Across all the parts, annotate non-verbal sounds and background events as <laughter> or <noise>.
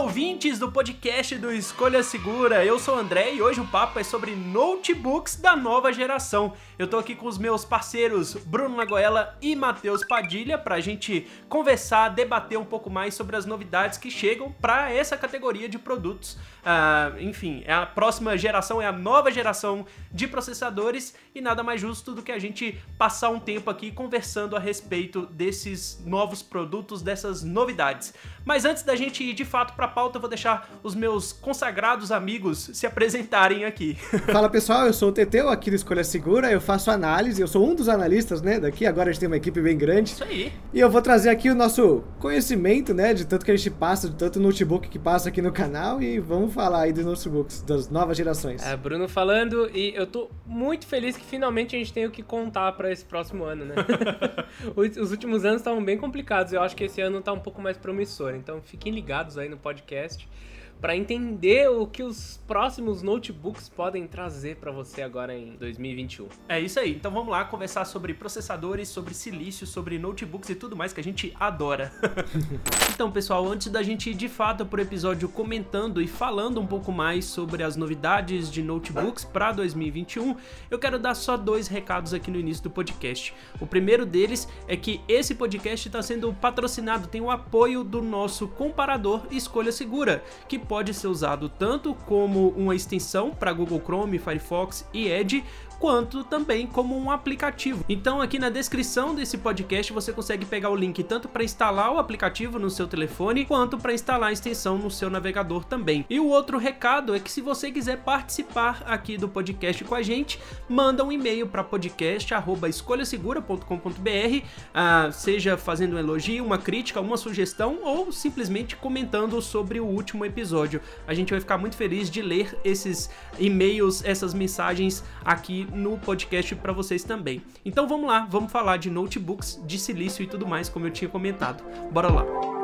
ouvintes do podcast do Escolha Segura. Eu sou o André e hoje o papo é sobre notebooks da nova geração. Eu tô aqui com os meus parceiros Bruno Lagoela e Matheus Padilha pra gente conversar, debater um pouco mais sobre as novidades que chegam para essa categoria de produtos. Ah, enfim, é a próxima geração, é a nova geração de processadores e nada mais justo do que a gente passar um tempo aqui conversando a respeito desses novos produtos, dessas novidades. Mas antes da gente ir de fato para a pauta, eu vou deixar os meus consagrados amigos se apresentarem aqui. <laughs> Fala pessoal, eu sou o Teteu aqui do Escolha Segura, eu faço análise, eu sou um dos analistas, né, daqui, agora a gente tem uma equipe bem grande. Isso aí. E eu vou trazer aqui o nosso conhecimento, né, de tanto que a gente passa, de tanto notebook que passa aqui no canal e vamos falar aí dos notebooks das novas gerações. É, Bruno falando e eu tô muito feliz que finalmente a gente tem o que contar para esse próximo ano, né? <laughs> Os últimos anos estavam bem complicados, eu acho que esse ano tá um pouco mais promissor, então fiquem ligados aí no podcast podcast para entender o que os próximos notebooks podem trazer para você agora em 2021. É isso aí. Então vamos lá conversar sobre processadores, sobre silício, sobre notebooks e tudo mais que a gente adora. <laughs> então, pessoal, antes da gente ir de fato pro episódio comentando e falando um pouco mais sobre as novidades de notebooks para 2021, eu quero dar só dois recados aqui no início do podcast. O primeiro deles é que esse podcast está sendo patrocinado, tem o apoio do nosso comparador Escolha Segura, que pode ser usado tanto como uma extensão para Google Chrome, Firefox e Edge, quanto também como um aplicativo. Então aqui na descrição desse podcast você consegue pegar o link tanto para instalar o aplicativo no seu telefone, quanto para instalar a extensão no seu navegador também. E o outro recado é que se você quiser participar aqui do podcast com a gente, manda um e-mail para podcast@escolhasegura.com.br, ah, seja fazendo um elogio, uma crítica, uma sugestão ou simplesmente comentando sobre o último episódio. A gente vai ficar muito feliz de ler esses e-mails, essas mensagens aqui no podcast para vocês também. Então vamos lá, vamos falar de notebooks, de silício e tudo mais, como eu tinha comentado. Bora lá.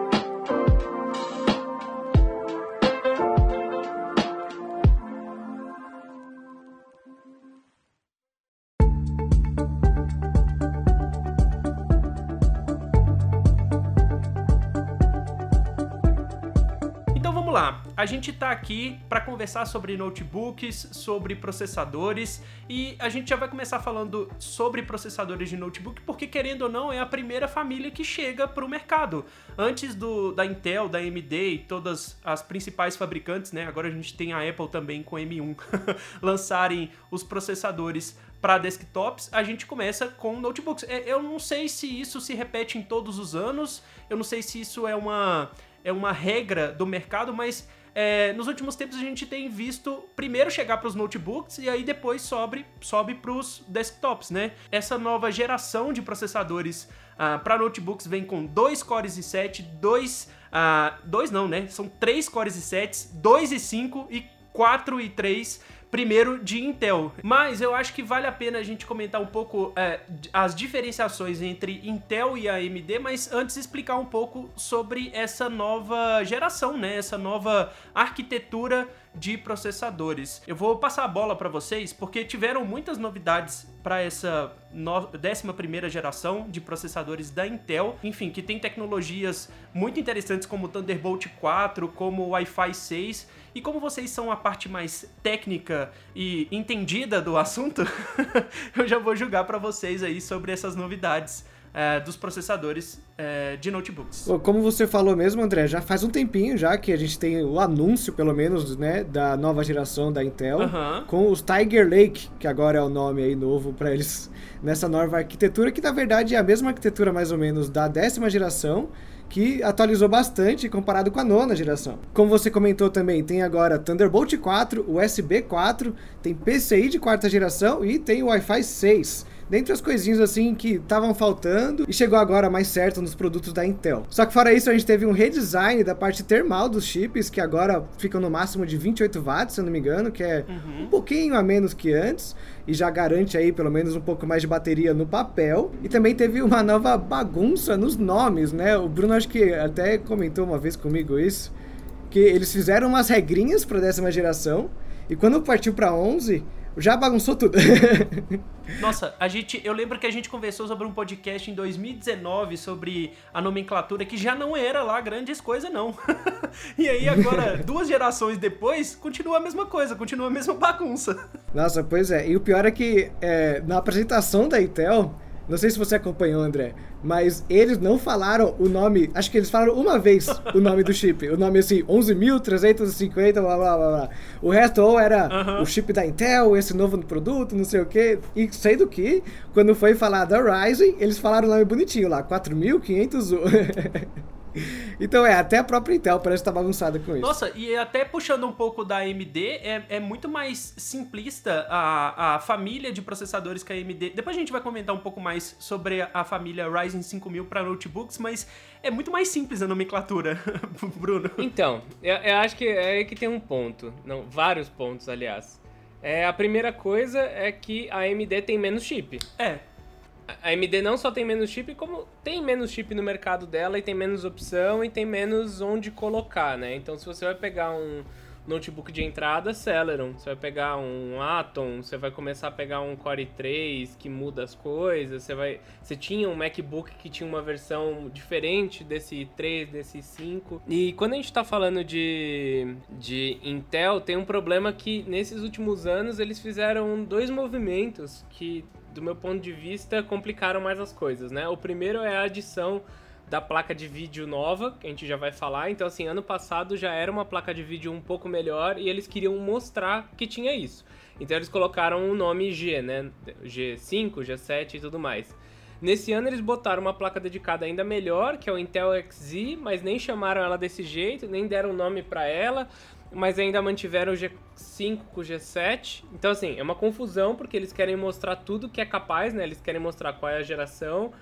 A gente está aqui para conversar sobre notebooks, sobre processadores e a gente já vai começar falando sobre processadores de notebook porque querendo ou não é a primeira família que chega para o mercado. Antes do da Intel, da AMD e todas as principais fabricantes, né? Agora a gente tem a Apple também com M1 <laughs> lançarem os processadores para desktops, a gente começa com notebooks. É, Eu não sei se isso se repete em todos os anos, eu não sei se isso é uma é uma regra do mercado, mas é, nos últimos tempos a gente tem visto primeiro chegar para os notebooks e aí depois sobe, sobe para os desktops, né? Essa nova geração de processadores ah, para notebooks vem com 2 cores i7, 2, ah, 2 não, né? São 3 cores i7, 2 e 5 e 4 e 3 primeiro de Intel. Mas eu acho que vale a pena a gente comentar um pouco é, as diferenciações entre Intel e AMD, mas antes explicar um pouco sobre essa nova geração, né? Essa nova arquitetura de processadores. Eu vou passar a bola para vocês porque tiveram muitas novidades para essa no... 11 geração de processadores da Intel, enfim, que tem tecnologias muito interessantes como Thunderbolt 4, como Wi-Fi 6. E como vocês são a parte mais técnica e entendida do assunto, <laughs> eu já vou julgar para vocês aí sobre essas novidades é, dos processadores é, de notebooks. Como você falou mesmo, André, já faz um tempinho já que a gente tem o anúncio, pelo menos, né, da nova geração da Intel, com os Tiger Lake, que agora é o nome aí novo para eles <laughs> nessa nova arquitetura, que na verdade é a mesma arquitetura mais ou menos da décima geração, que atualizou bastante comparado com a nona geração. Como você comentou também, tem agora Thunderbolt 4, USB 4, tem PCI de quarta geração e tem o Wi-Fi 6 dentre as coisinhas assim que estavam faltando e chegou agora mais certo nos produtos da Intel. Só que fora isso, a gente teve um redesign da parte termal dos chips, que agora ficam no máximo de 28 watts, se eu não me engano, que é um pouquinho a menos que antes e já garante aí pelo menos um pouco mais de bateria no papel. E também teve uma nova bagunça nos nomes, né? O Bruno acho que até comentou uma vez comigo isso, que eles fizeram umas regrinhas para décima geração e quando partiu para 11 já bagunçou tudo. <laughs> Nossa, a gente, eu lembro que a gente conversou sobre um podcast em 2019 sobre a nomenclatura que já não era lá grandes coisas não. <laughs> e aí agora, <laughs> duas gerações depois, continua a mesma coisa, continua a mesma bagunça. Nossa, pois é. E o pior é que é, na apresentação da Intel, não sei se você acompanhou, André, mas eles não falaram o nome. Acho que eles falaram uma vez o nome do chip. O nome assim, 11.350, blá blá blá blá. O resto ou era o chip da Intel, esse novo produto, não sei o quê. E sendo que, quando foi falar da Ryzen, eles falaram o nome bonitinho lá, 4.500. <laughs> Então é, até a própria Intel parece estar tá bagunçada com isso. Nossa, e até puxando um pouco da AMD, é, é muito mais simplista a, a família de processadores que a AMD. Depois a gente vai comentar um pouco mais sobre a família Ryzen 5000 para notebooks, mas é muito mais simples a nomenclatura, <laughs> Bruno. Então, eu, eu, acho que é aí que tem um ponto. Não, vários pontos, aliás. É, a primeira coisa é que a AMD tem menos chip. É a AMD não só tem menos chip, como tem menos chip no mercado dela e tem menos opção e tem menos onde colocar, né? Então, se você vai pegar um notebook de entrada, Celeron. Você vai pegar um Atom, você vai começar a pegar um Core i3 que muda as coisas, você vai, você tinha um MacBook que tinha uma versão diferente desse 3, desse 5. E quando a gente está falando de de Intel, tem um problema que nesses últimos anos eles fizeram dois movimentos que do meu ponto de vista, complicaram mais as coisas, né? O primeiro é a adição da placa de vídeo nova, que a gente já vai falar. Então, assim, ano passado já era uma placa de vídeo um pouco melhor e eles queriam mostrar que tinha isso. Então, eles colocaram o nome G, né? G5, G7 e tudo mais. Nesse ano eles botaram uma placa dedicada ainda melhor, que é o Intel Xe, mas nem chamaram ela desse jeito, nem deram nome para ela mas ainda mantiveram o G5 com o G7. Então, assim, é uma confusão porque eles querem mostrar tudo que é capaz, né? Eles querem mostrar qual é a geração,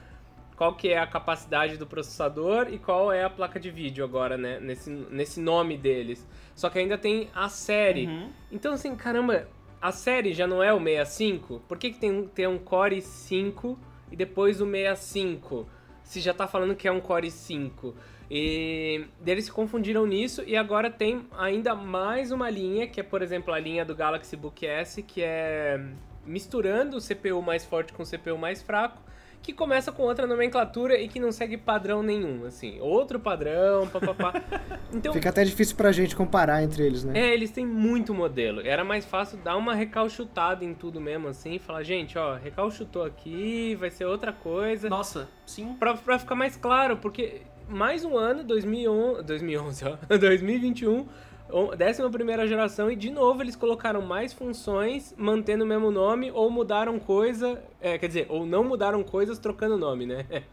qual que é a capacidade do processador e qual é a placa de vídeo agora, né? Nesse, nesse nome deles. Só que ainda tem a série. Uhum. Então, assim, caramba, a série já não é o 65? Por que, que tem, tem um Core 5 e depois o 65? Se já tá falando que é um Core 5. E eles se confundiram nisso e agora tem ainda mais uma linha, que é, por exemplo, a linha do Galaxy Book S, que é misturando o CPU mais forte com o CPU mais fraco, que começa com outra nomenclatura e que não segue padrão nenhum, assim, outro padrão, papapá. <laughs> Então, Fica até difícil pra gente comparar entre eles, né? É, eles têm muito modelo. Era mais fácil dar uma recalchutada em tudo mesmo, assim, falar, gente, ó, recalchutou aqui, vai ser outra coisa. Nossa, sim. Pra, pra ficar mais claro, porque mais um ano, 2011, 2011 ó, <laughs> 2021, décima primeira geração e de novo eles colocaram mais funções mantendo o mesmo nome ou mudaram coisa, é, quer dizer, ou não mudaram coisas trocando nome, né? <laughs>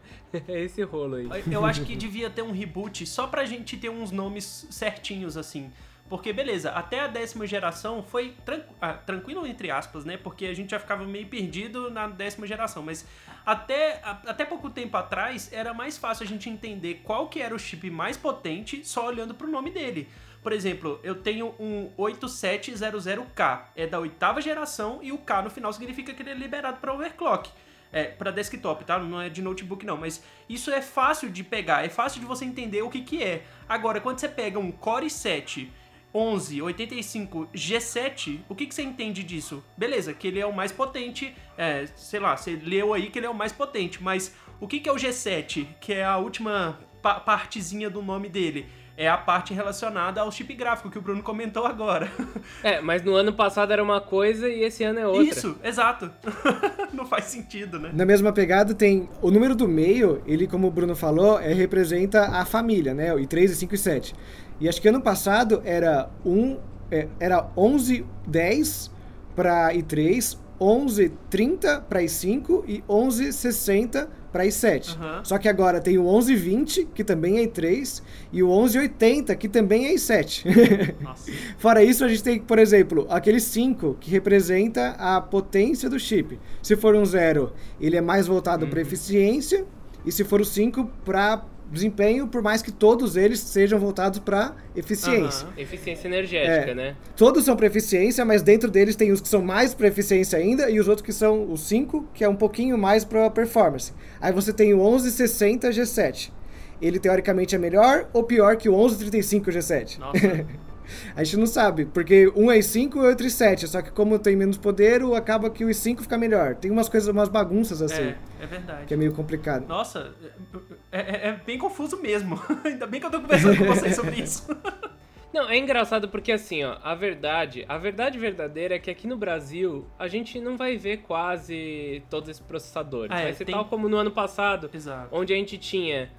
É esse rolo aí. Eu acho que devia ter um reboot só pra gente ter uns nomes certinhos assim. Porque, beleza, até a décima geração foi ah, tranquilo, entre aspas, né? Porque a gente já ficava meio perdido na décima geração. Mas até, a, até pouco tempo atrás era mais fácil a gente entender qual que era o chip mais potente só olhando pro nome dele. Por exemplo, eu tenho um 8700K, é da oitava geração e o K no final significa que ele é liberado para overclock. É, para desktop, tá? Não é de notebook não, mas isso é fácil de pegar, é fácil de você entender o que que é. Agora, quando você pega um Core 7 1185 G7, o que, que você entende disso? Beleza, que ele é o mais potente, é, sei lá, você leu aí que ele é o mais potente, mas o que, que é o G7, que é a última pa partezinha do nome dele? É a parte relacionada ao chip gráfico que o Bruno comentou agora. <laughs> É, mas no ano passado era uma coisa e esse ano é outra. Isso, exato. <laughs> Não faz sentido, né? Na mesma pegada tem o número do meio, ele como o Bruno falou, é, representa a família, né? O I3, I5 e 7. E acho que ano passado era um é, era 11 10 para i3, 11 30 para i5 e 11 60 para i7. Uhum. Só que agora tem o 11 20, que também é i3, e o 11 80, que também é i7. <laughs> Fora isso, a gente tem, por exemplo, aquele 5, que representa a potência do chip. Se for um 0, ele é mais voltado uhum. para eficiência, e se for o 5, para desempenho, por mais que todos eles sejam voltados para eficiência. Uhum. Eficiência energética, é. né? Todos são para eficiência, mas dentro deles tem os que são mais para eficiência ainda e os outros que são os 5, que é um pouquinho mais para performance. Aí você tem o 1160 G7. Ele teoricamente é melhor ou pior que o 1135 G7? Nossa. <laughs> A gente não sabe, porque um é i5 e o outro é i7, só que como tem menos poder, acaba que o i5 fica melhor. Tem umas coisas, umas bagunças assim. É, é verdade. Que é meio complicado. Nossa, é, é, é bem confuso mesmo. <laughs> Ainda bem que eu tô conversando com vocês sobre isso. <laughs> Não, é engraçado porque assim, ó, a verdade, a verdade verdadeira é que aqui no Brasil a gente não vai ver quase todos esses processadores. Ah, é, vai ser tem- tal como no ano passado, Exato. onde a gente tinha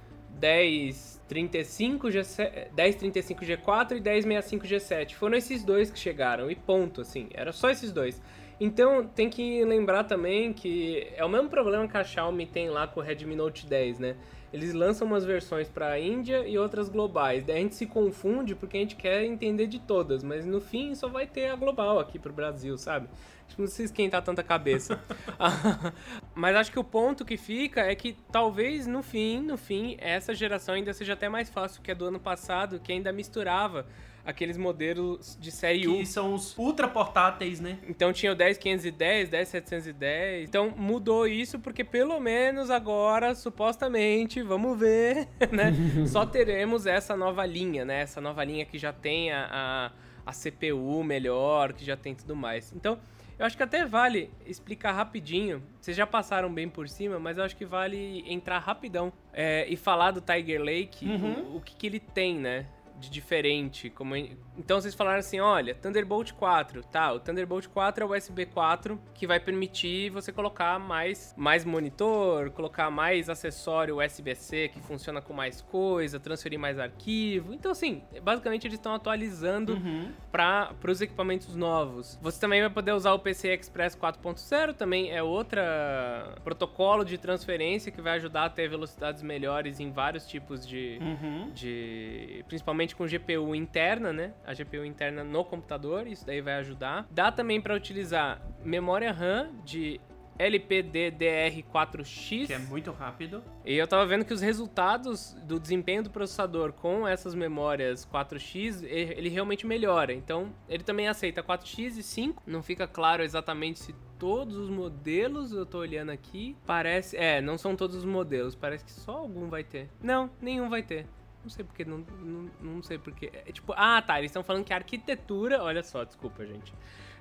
1035 G7, 1035 G4 e 1065 G7. Foram esses dois que chegaram e ponto, assim, era só esses dois. Então tem que lembrar também que é o mesmo problema que a Xiaomi tem lá com o Redmi Note 10, né? Eles lançam umas versões para Índia e outras globais. Daí a gente se confunde porque a gente quer entender de todas, mas no fim só vai ter a global aqui pro Brasil, sabe? Acho que não precisa esquentar tanta cabeça. <laughs> mas acho que o ponto que fica é que talvez no fim, no fim, essa geração ainda seja até mais fácil que a do ano passado, que ainda misturava aqueles modelos de série U. Que são os ultra portáteis, né? Então tinha o 10510, 10710. Então mudou isso porque pelo menos agora, supostamente, vamos ver, <laughs> né? Só teremos essa nova linha, né? Essa nova linha que já tem a, a, a CPU melhor, que já tem tudo mais. Então, eu acho que até vale explicar rapidinho. Vocês já passaram bem por cima, mas eu acho que vale entrar rapidão é, e falar do Tiger Lake, Uhum. o, o que, que ele tem, né? De diferente. Como... Então vocês falaram assim: olha, Thunderbolt 4, tá? O Thunderbolt 4 é o USB 4 que vai permitir você colocar mais, mais monitor, colocar mais acessório USB-C que funciona com mais coisa, transferir mais arquivo. Então, assim, basicamente eles estão atualizando Uhum. para os equipamentos novos. Você também vai poder usar o PCI Express 4.0, também é outra protocolo de transferência que vai ajudar a ter velocidades melhores em vários tipos de, Uhum. de principalmente com GPU interna, né? A GPU interna no computador, isso daí vai ajudar. Dá também para utilizar memória RAM de LPDDR4X. Que é muito rápido. E eu tava vendo que os resultados do desempenho do processador com essas memórias 4x, e- ele realmente melhora. Então, ele também aceita 4x e 5. Não fica claro exatamente se todos os modelos, eu tô olhando aqui, parece... É, não são todos os modelos, parece que só algum vai ter. Não, nenhum vai ter. Não sei porque, não, não, não sei porque. É tipo, ah, tá, eles estão falando que a arquitetura, olha só, desculpa, gente.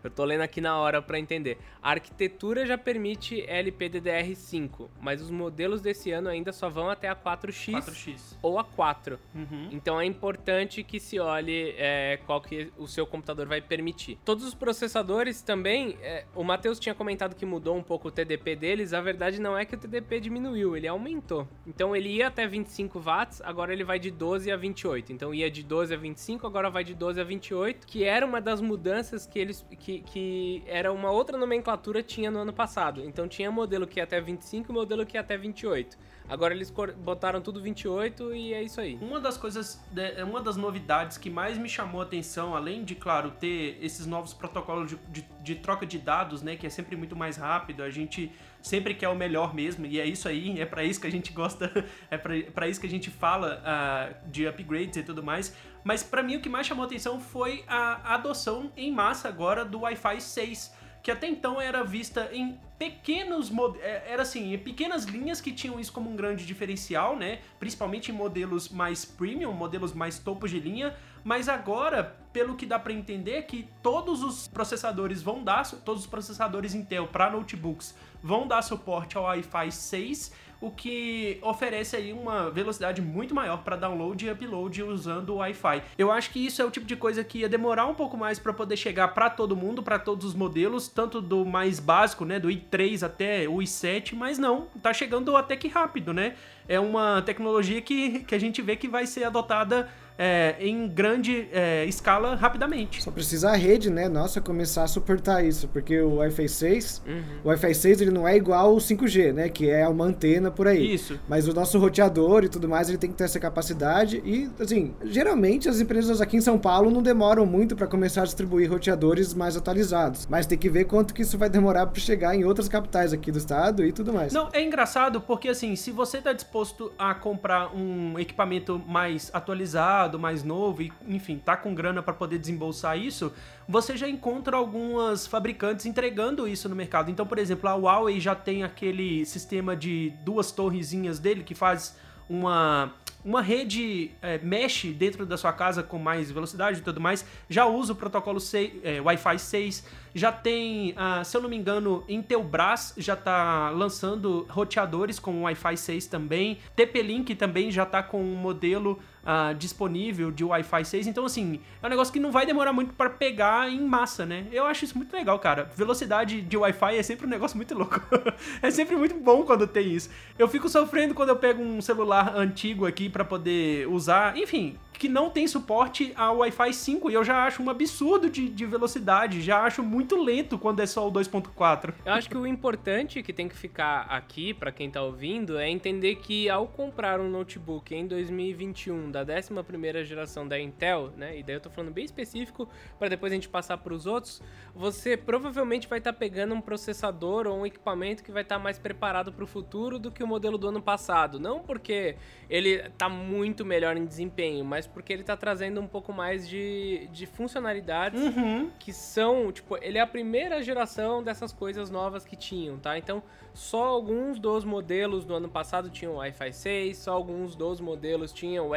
Eu tô lendo aqui na hora pra entender. A arquitetura já permite LPDDR5, mas os modelos desse ano ainda só vão até a 4X, 4x. ou a 4. Uhum. Então é importante que se olhe é, qual que o seu computador vai permitir. Todos os processadores também, é, o Matheus tinha comentado que mudou um pouco o TDP deles, a verdade não é que o TDP diminuiu, ele aumentou. Então ele ia até 25 watts, agora ele vai de 12 a 28. Então ia de 12 a 25, agora vai de 12 a 28, que era uma das mudanças que eles que, que era uma outra nomenclatura tinha no ano passado. Então tinha modelo que ia até 25 e modelo que ia até 28. Agora eles botaram tudo 28 e é isso aí. Uma das coisas, de- uma das novidades que mais me chamou a atenção, além de, claro, ter esses novos protocolos de, de- de troca de dados, né, que é sempre muito mais rápido, a gente sempre quer o melhor mesmo, e é isso aí, é pra isso que a gente gosta, <laughs> é pra isso que a gente fala ah, de upgrades e tudo mais. Mas pra mim o que mais chamou atenção foi a adoção em massa agora do Wi-Fi 6 que até então era vista em pequenos é, era assim, em pequenas linhas que tinham isso como um grande diferencial, né? Principalmente em modelos mais premium, modelos mais topos de linha, mas agora, pelo que dá pra entender, é que todos os processadores vão dar, todos os processadores Intel para notebooks vão dar suporte ao Wi-Fi 6, o que oferece aí uma velocidade muito maior para download e upload usando o Wi-Fi. Eu acho que isso é o tipo de coisa que ia demorar um pouco mais para poder chegar para todo mundo, para todos os modelos, tanto do mais básico, né, do i3 até o i7, mas não, tá chegando até que rápido, né? É uma tecnologia que, que a gente vê que vai ser adotada é, em grande é, escala rapidamente. Só precisa a rede, né, nossa, começar a suportar isso, porque o Wi-Fi 6, Uhum. o Wi-Fi 6 ele não é igual o 5G, né, que é uma antena por aí. Isso. Mas o nosso roteador e tudo mais, ele tem que ter essa capacidade e, assim, geralmente as empresas aqui em São Paulo não demoram muito para começar a distribuir roteadores mais atualizados, mas tem que ver quanto que isso vai demorar para chegar em outras capitais aqui do estado e tudo mais. Não, é engraçado porque assim, se você tá disposto a comprar um equipamento mais atualizado, mais novo e, enfim, tá com grana para poder desembolsar isso, você já encontra algumas fabricantes entregando isso no mercado. Então, por exemplo, a Huawei já tem aquele sistema de duas torrezinhas dele que faz uma uma rede é, mesh dentro da sua casa com mais velocidade e tudo mais, já usa o protocolo 6, é, Wi-Fi 6, já tem, ah, se eu não me engano, Intelbras já tá lançando roteadores com Wi-Fi 6 também, TP-Link também já tá com um modelo uh, disponível de Wi-Fi 6. Então, assim, é um negócio que não vai demorar muito para pegar em massa, né? Eu acho isso muito legal, cara. Velocidade de Wi-Fi é sempre um negócio muito louco. <laughs> é sempre muito bom quando tem isso. Eu fico sofrendo quando eu pego um celular antigo aqui para poder usar. Enfim, que não tem suporte ao Wi-Fi 5 e eu já acho um absurdo de, de velocidade, já acho muito lento quando é só o 2.4. Eu acho que o importante que tem que ficar aqui para quem tá ouvindo é entender que ao comprar um notebook em 2021 da 11ª geração da Intel, né, e daí eu tô falando bem específico para depois a gente passar para os outros, você provavelmente vai estar tá pegando um processador ou um equipamento que vai estar tá mais preparado para o futuro do que o modelo do ano passado, não porque ele tá muito melhor em desempenho, mas porque ele tá trazendo um pouco mais de, de funcionalidades uhum. que são, tipo, ele é a primeira geração dessas coisas novas que tinham, tá? Então, só alguns dos modelos do ano passado tinham Wi-Fi 6, só alguns dos modelos tinham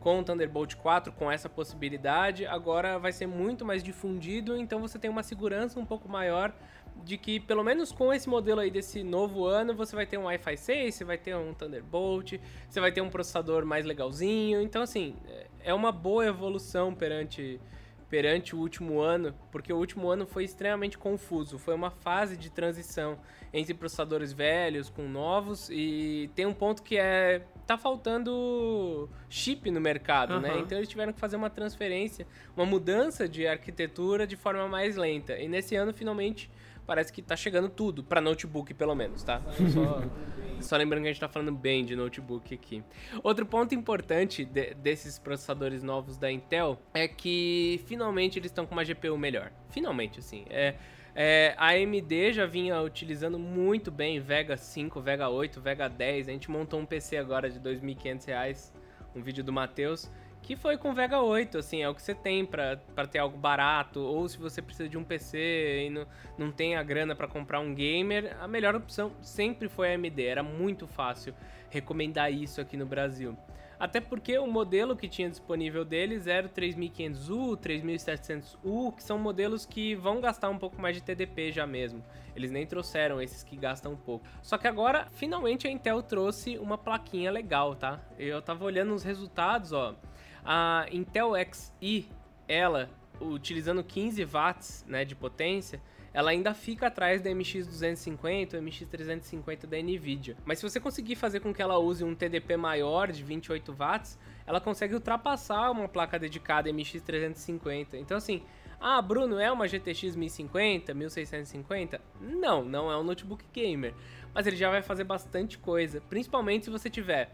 Com Thunderbolt 4 com essa possibilidade. Agora vai ser muito mais difundido, então você tem uma segurança um pouco maior de que pelo menos com esse modelo aí desse novo ano, você vai ter um Wi-Fi 6, você vai ter um Thunderbolt, você vai ter um processador mais legalzinho. Então assim, é uma boa evolução perante perante o último ano, porque o último ano foi extremamente confuso, foi uma fase de transição entre processadores velhos com novos e tem um ponto que é tá faltando chip no mercado, uhum. né? Então eles tiveram que fazer uma transferência, uma mudança de arquitetura de forma mais lenta. E nesse ano finalmente parece que tá chegando tudo, para notebook pelo menos, tá? Só, <laughs> só, lembrando que a gente tá falando bem de notebook aqui. Outro ponto importante de, desses processadores novos da Intel é que finalmente eles estão com uma GPU melhor. Finalmente, assim. É, é, a AMD já vinha utilizando muito bem Vega 5, Vega 8, Vega 10. A gente montou um PC agora de R$ 2.500, um vídeo do Matheus que foi com Vega 8, assim, é o que você tem para ter algo barato, ou se você precisa de um PC e não, não tem a grana para comprar um gamer, a melhor opção sempre foi a AMD, era muito fácil recomendar isso aqui no Brasil. Até porque o modelo que tinha disponível deles era o 3500U, 3700U, que são modelos que vão gastar um pouco mais de TDP já mesmo. Eles nem trouxeram esses que gastam um pouco. Só que agora, finalmente a Intel trouxe uma plaquinha legal, tá? Eu tava olhando os resultados, ó. A Intel Xi, ela, utilizando 15 watts né, de potência, ela ainda fica atrás da MX250 ou MX350 da Nvidia. Mas se você conseguir fazer com que ela use um TDP maior de 28 watts, ela consegue ultrapassar uma placa dedicada MX350. Então assim, ah, Bruno, é uma GTX 1050, 1650? Não, não é um notebook gamer. Mas ele já vai fazer bastante coisa, principalmente se você tiver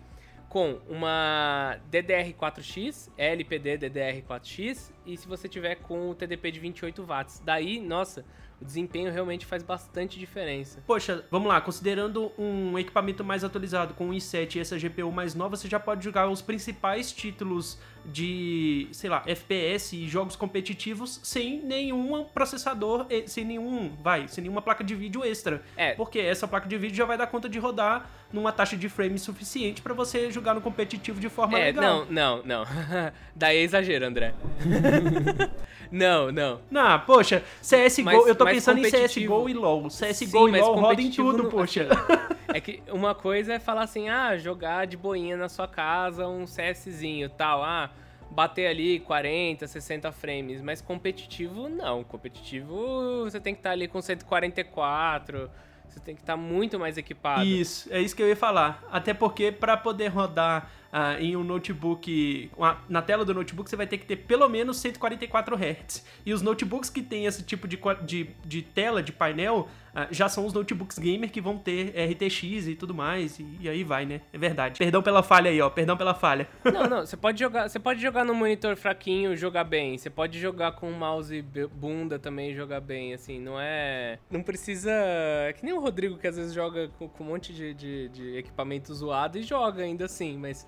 com uma DDR4X, LPD DDR4X, e se você tiver com o TDP de 28 watts. Daí, nossa, o desempenho realmente faz bastante diferença. Poxa, vamos lá, considerando um equipamento mais atualizado com o i7 e essa GPU mais nova, você já pode jogar os principais títulos de, sei lá, FPS e jogos competitivos sem nenhum processador, sem nenhum, vai, sem nenhuma placa de vídeo extra. É. Porque essa placa de vídeo já vai dar conta de rodar numa taxa de frame suficiente para você jogar no competitivo de forma é, legal. Não, não, não. <laughs> Daí é exagero, André. <laughs> não, não. Não, poxa, CSGO, eu tô pensando em CSGO e LoL. CSGO Sim, e LoL roda em tudo, no... poxa. <laughs> É que uma coisa é falar assim, ah, jogar de boinha na sua casa um CSzinho tal, ah, bater ali 40, 60 frames, mas competitivo não. Competitivo você tem que estar tá ali com 144, você tem que estar tá muito mais equipado. Isso, é isso que eu ia falar. Até porque para poder rodar uh, em um notebook, na tela do notebook, você vai ter que ter pelo menos 144 Hz. E os notebooks que tem esse tipo de, de, de tela, de painel, uh, já são os notebooks gamer que vão ter RTX e tudo mais. E, e, aí vai, né? É verdade. Perdão pela falha aí, ó. Perdão pela falha. <laughs> Não, não. Você pode jogar, você pode jogar no monitor fraquinho jogar bem. Você pode jogar com mouse bunda também jogar bem. Assim, não é. Não precisa. É que nem o Rodrigo que às vezes joga com, com um monte de, de, de equipamento zoado e joga ainda assim, mas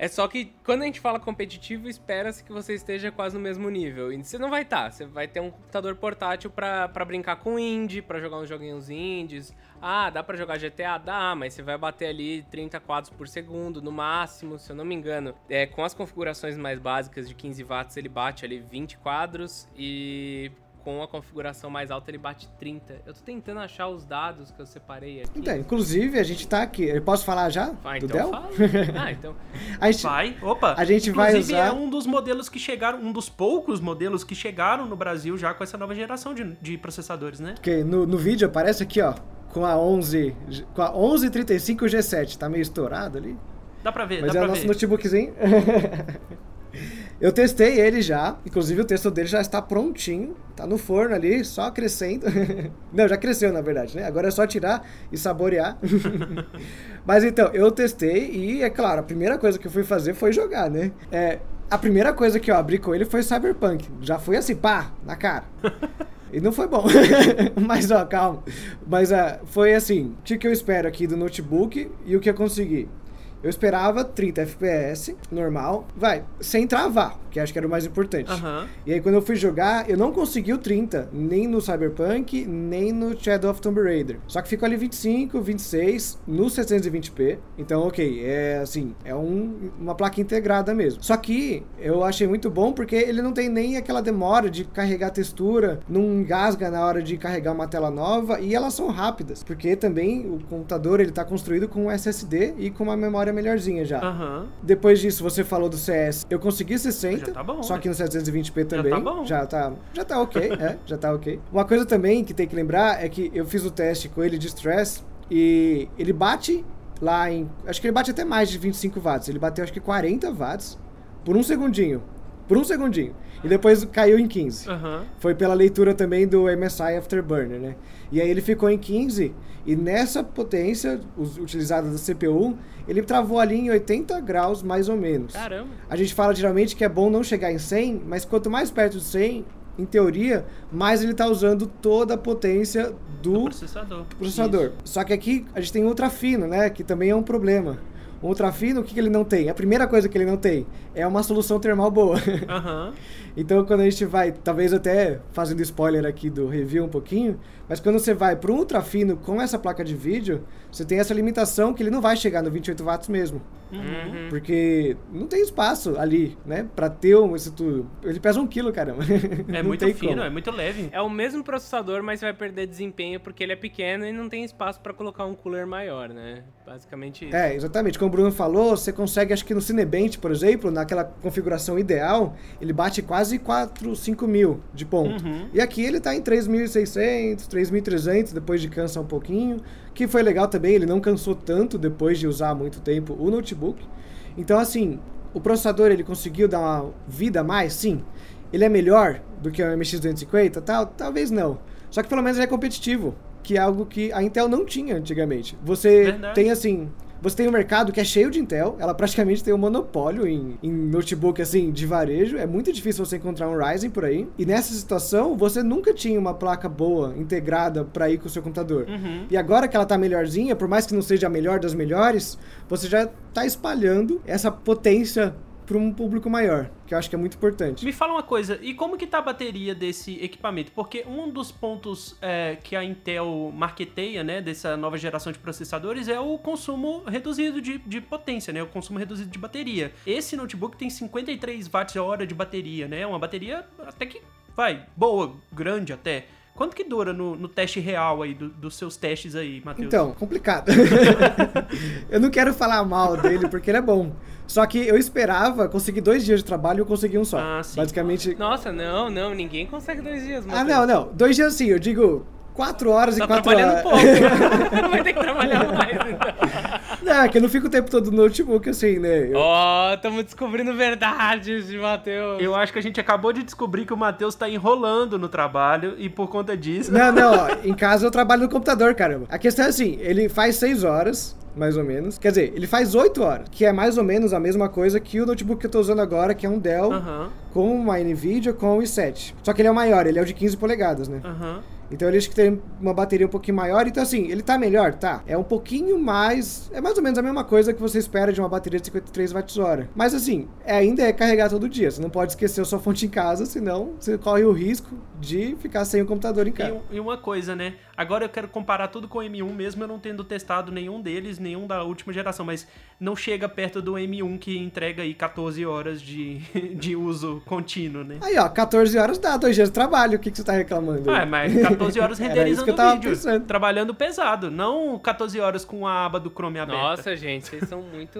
É só que quando a gente fala competitivo, espera-se que você esteja quase no mesmo nível. E você não vai estar. Tá. Você vai ter um computador portátil para brincar com indie, para jogar uns joguinhos indies. Ah, dá para jogar GTA? Dá, mas você vai bater ali 30 quadros por segundo no máximo, se eu não me engano. É, com as configurações mais básicas de 15 watts, ele bate ali 20 quadros e com a configuração mais alta ele bate 30. Eu tô tentando achar os dados que eu separei aqui. Então, inclusive, a gente tá aqui. Eu posso falar já? Vai, do então Dell? fala. <laughs> Ah, então. a gente, vai, opa. A gente vai inclusive, usar... é um dos modelos que chegaram, um dos poucos modelos que chegaram no Brasil já com essa nova geração de, de processadores, né? Ok, no, no vídeo aparece aqui, ó, com a 11, com a 1135 G7. Tá meio estourado ali. Dá pra ver, Mas dá é pra o nosso ver. notebookzinho. <laughs> Eu testei ele já, inclusive o texto dele já está prontinho, tá no forno ali, só crescendo. <laughs> Não, já cresceu na verdade, né? Agora é só tirar e saborear. <laughs> Mas então, eu testei e, é claro, a primeira coisa que eu fui fazer foi jogar, né? É, a primeira coisa que eu abri com ele foi Cyberpunk. Já foi assim, pá, na cara. E não foi bom. <laughs> Mas, ó, calma. Mas uh, foi assim, o que eu espero aqui do notebook e o que eu consegui. Eu esperava 30 FPS, normal, vai, sem travar, que acho que era o mais importante. Aham. E aí quando eu fui jogar, eu não consegui o 30, nem no Cyberpunk, nem no Shadow of Tomb Raider. Só que ficou ali 25, 26 no 720p. Então, ok, é assim, é um, uma placa integrada mesmo. Só que eu achei muito bom porque ele não tem nem aquela demora de carregar textura, não engasga na hora de carregar uma tela nova e elas são rápidas, porque também o computador ele tá construído com SSD e com uma memória melhorzinha já. Aham. Depois disso, você falou do CS. Eu consegui 60, Já tá bom, só né? que no 720p também. tá bom. Já tá, já tá ok, é, já tá ok. Uma coisa também que tem que lembrar é que eu fiz o teste com ele de stress e ele bate lá em. Acho que ele bate até mais de 25 watts. Ele bateu acho que 40 watts por um segundinho. Por um segundinho. E depois caiu em 15. Aham. Foi pela leitura também do MSI Afterburner, né? E aí ele ficou em 15 e nessa potência utilizada da CPU, ele travou ali em 80 graus mais ou menos. Caramba. A gente fala geralmente que é bom não chegar em 100, mas quanto mais perto de 100, em teoria, mais ele está usando toda a potência Do do processador. processador. Só que aqui a gente tem ultra fino, né? Que também é um problema. O ultra fino, o que, que ele não tem? A primeira coisa que ele não tem é uma solução termal boa. <laughs> Aham. Então, quando a gente vai, talvez até fazendo spoiler aqui do review um pouquinho, mas quando você vai para um ultra fino com essa placa de vídeo, você tem essa limitação que ele não vai chegar no 28 watts mesmo. Uhum. Porque não tem espaço ali, né? Pra ter um, isso tudo. Ele pesa um quilo, caramba. É <laughs> muito fino, como. é muito leve. É o mesmo processador, mas vai perder desempenho porque ele é pequeno e não tem espaço pra colocar um cooler maior, né? Basicamente isso. É, exatamente. Como o Bruno falou, você consegue, acho que no Cinebench, por exemplo, naquela configuração ideal, ele bate quase 4, 5 mil de ponto. Uhum. E aqui ele tá em 3.600, 3.300, depois de cansa um pouquinho, que foi legal também, ele não cansou tanto depois de usar há muito tempo o notebook. Então, assim, o processador ele conseguiu dar uma vida a mais? Sim. Ele é melhor do que o MX250? Tal, talvez não. Só que pelo menos ele é competitivo, que é algo que a Intel não tinha antigamente. Você Verdade. tem assim, você tem um mercado que é cheio de Intel, ela praticamente tem um monopólio em, em notebook assim de varejo, é muito difícil você encontrar um Ryzen por aí. E nessa situação, você nunca tinha uma placa boa integrada para ir com o seu computador. Uhum. E agora que ela tá melhorzinha, por mais que não seja a melhor das melhores, você já tá espalhando essa potência para um público maior, que eu acho que é muito importante. Me fala uma coisa, e como que tá a bateria desse equipamento? Porque um dos pontos é, que a Intel marketeia, né, dessa nova geração de processadores é o consumo reduzido de, de potência, né, o consumo reduzido de bateria. Esse notebook tem 53 watts hora de bateria, né, uma bateria até que, vai, boa, grande até. Quanto que dura no, no teste real aí, do- dos seus testes aí, Matheus? Então, complicado. <laughs> eu não quero falar mal dele porque ele é bom. Só que eu esperava conseguir dois dias de trabalho e eu consegui um só. Ah, sim. Basicamente. Nossa, não, não, ninguém consegue dois dias, Ah, Matheus. não, não. Dois dias sim, eu digo quatro horas Tá e quatro trabalhando horas. pouco. <laughs> Vai ter que trabalhar mais, então. Não, é que eu não fico o tempo todo no notebook assim, né? Eu- Ó, tamo descobrindo verdades de Matheus. Eu acho que a gente acabou de descobrir que o Matheus tá enrolando no trabalho e por conta disso. Não, não, ó, em casa eu trabalho no computador, caramba. A questão é assim, ele faz seis horas, mais ou menos. Quer dizer, ele faz oito horas, que é mais ou menos a mesma coisa que o notebook que eu tô usando agora, que é um Dell com uma NVIDIA com o i7. Só que ele é o maior, ele é o de 15 polegadas, né? aham. Então ele acho que tem uma bateria um pouquinho maior. Então, assim, ele tá melhor? Tá. É um pouquinho mais. É mais ou menos a mesma coisa que você espera de uma bateria de 53 watts-hora. Mas, assim, é, ainda é carregar todo dia. Você não pode esquecer a sua fonte em casa, senão você corre o risco de ficar sem o computador em casa. E, e uma coisa, né? Agora eu quero comparar tudo com o M1, mesmo eu não tendo testado nenhum deles, nenhum da última geração, mas não chega perto do M1 que entrega aí 14 horas de, <laughs> de uso contínuo, né? Aí, ó, 14 horas dá dois dias de trabalho. O que, que você tá reclamando? Ah, mas 14 horas <laughs> renderizando eu tava vídeo. pensando. Trabalhando pesado, não 14 horas com a aba do Chrome aberta. Nossa, gente, vocês são muito.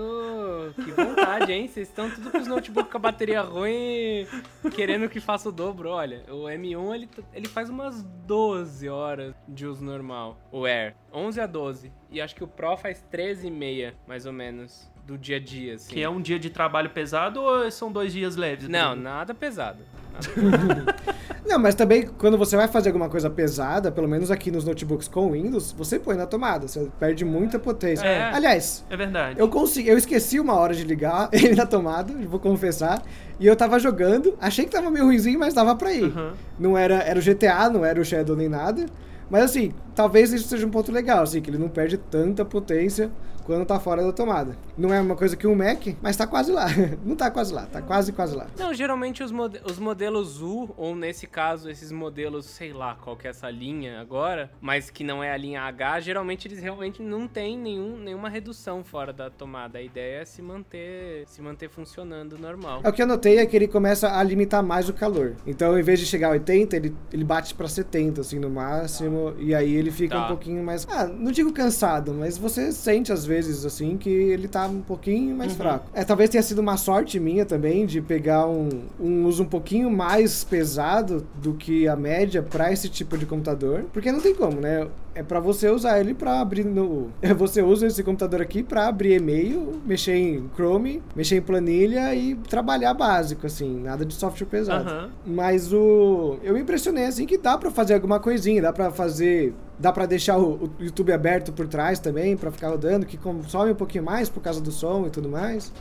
Que vontade, hein? Vocês estão tudo com os notebooks com a bateria ruim querendo que faça o dobro. Olha, o M1 ele, ele faz umas 12 horas de uso normal. O Air, 11 a 12. E acho que o Pro faz 13,5, mais ou menos, do dia a dia, assim. Que é um dia de trabalho pesado ou são dois dias leves? Não, nada pesado. Nada <laughs> Não, mas também quando você vai fazer alguma coisa pesada, pelo menos aqui nos notebooks com Windows, você põe na tomada, você perde muita potência. É. Aliás, É verdade. eu consegui, eu esqueci uma hora de ligar <laughs> ele na tomada, vou confessar, e eu tava jogando, achei que tava meio ruimzinho, mas dava pra ir. Aham. Não era, era o GTA, não era o Shadow nem nada. Mas assim, talvez isso seja um ponto legal, assim, que ele não perde tanta potência quando tá fora da tomada. Não é uma coisa que um Mac, mas tá quase lá. <laughs> Não tá quase lá, tá quase quase lá. Não, geralmente os, mode- os modelos U, ou nesse caso, esses modelos, sei lá qual que é essa linha agora, mas que não é a linha H, geralmente eles realmente não têm nenhum, nenhuma redução fora da tomada. A ideia é se manter, se manter funcionando normal. É, O que eu notei é que ele começa a limitar mais o calor. Então, em vez de chegar a 80, ele, ele bate pra 70, assim, no máximo. E aí ele fica Tá. um pouquinho mais. Ah, não digo cansado, mas você sente às vezes, assim, que ele tá um pouquinho mais fraco. É, talvez tenha sido uma sorte minha também de pegar um, um uso um pouquinho mais pesado do que a média pra esse tipo de computador. Porque não tem como, né? É pra você usar ele pra abrir no. Você usa esse computador aqui pra abrir e-mail, mexer em Chrome, mexer em planilha e trabalhar básico, assim, nada de software pesado. Aham. Mas o. Eu me impressionei assim que dá pra fazer alguma coisinha, dá pra fazer. Dá pra deixar o, o YouTube aberto por trás também, pra ficar rodando, que consome um pouquinho mais por causa do som e tudo mais.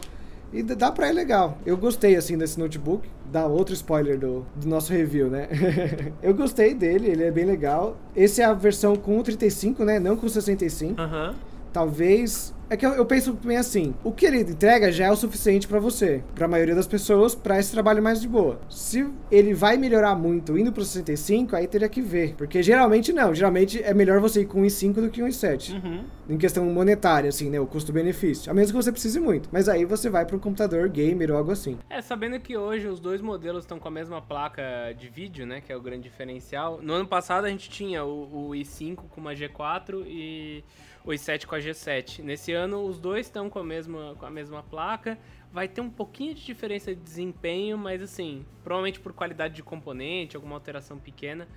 E dá pra ir legal. Eu gostei, assim, desse notebook. Dá outro spoiler do, do nosso review, né? <laughs> eu gostei dele, ele é bem legal. Esse é a versão com o 35, né? Não com o 65. Aham. Talvez. É que eu, eu penso bem assim: o que ele entrega já é o suficiente pra você, pra maioria das pessoas, pra esse trabalho mais de boa. Se ele vai melhorar muito indo pro 65, aí teria que ver. Porque geralmente não, geralmente é melhor você ir com um i5 do que um i7. Uhum. Em questão monetária, assim, né? O custo-benefício. A menos que você precise muito. Mas aí você vai pro computador gamer ou algo assim. É, sabendo que hoje os dois modelos estão com a mesma placa de vídeo, né? Que é o grande diferencial. No ano passado a gente tinha o, o i5 com uma G4 e o i7 com a G7. Nesse ano os dois estão com a mesma, com a mesma placa. Vai ter um pouquinho de diferença de desempenho, mas assim, provavelmente por qualidade de componente, alguma alteração pequena.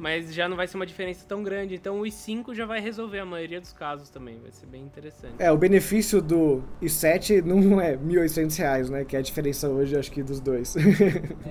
Mas já não vai ser uma diferença tão grande. Então o i5 já vai resolver a maioria dos casos também. Vai ser bem interessante. É, o benefício do i7 não é 1.800 reais, né? Que é a diferença hoje, acho que, dos dois. <laughs>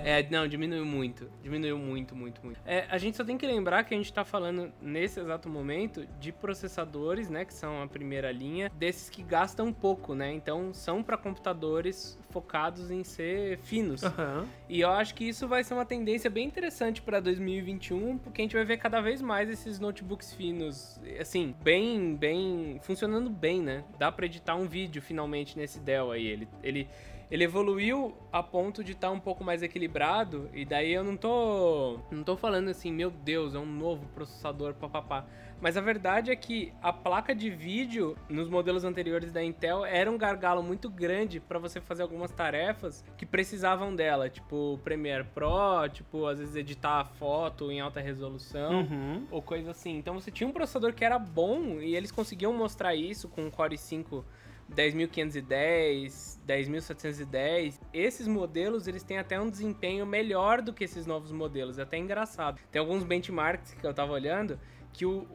É, não, diminuiu muito. Diminuiu muito, muito, muito. É, a gente só tem que lembrar que a gente tá falando, nesse exato momento, de processadores, né? Que são a primeira linha, desses que gastam pouco, né? Então, são para computadores focados em ser finos. Aham. E eu acho que isso vai ser uma tendência bem interessante para 2021, porque a gente vai ver cada vez mais esses notebooks finos, assim, bem, bem, funcionando bem, né? Dá para editar um vídeo finalmente nesse Dell aí. Ele, ele, ele evoluiu a ponto de estar um pouco mais equilibrado, e daí eu não tô, não tô falando assim, meu Deus, é um novo processador, papapá. Mas a verdade é que a placa de vídeo nos modelos anteriores da Intel era um gargalo muito grande para você fazer algumas tarefas que precisavam dela, tipo Premiere Pro, tipo às vezes editar a foto em alta resolução Uhum. ou coisa assim. Então você tinha um processador que era bom e eles conseguiam mostrar isso com o Core i5 10510, 10710. Esses modelos, eles têm até um desempenho melhor do que esses novos modelos, é até engraçado. Tem alguns benchmarks que eu tava olhando que o,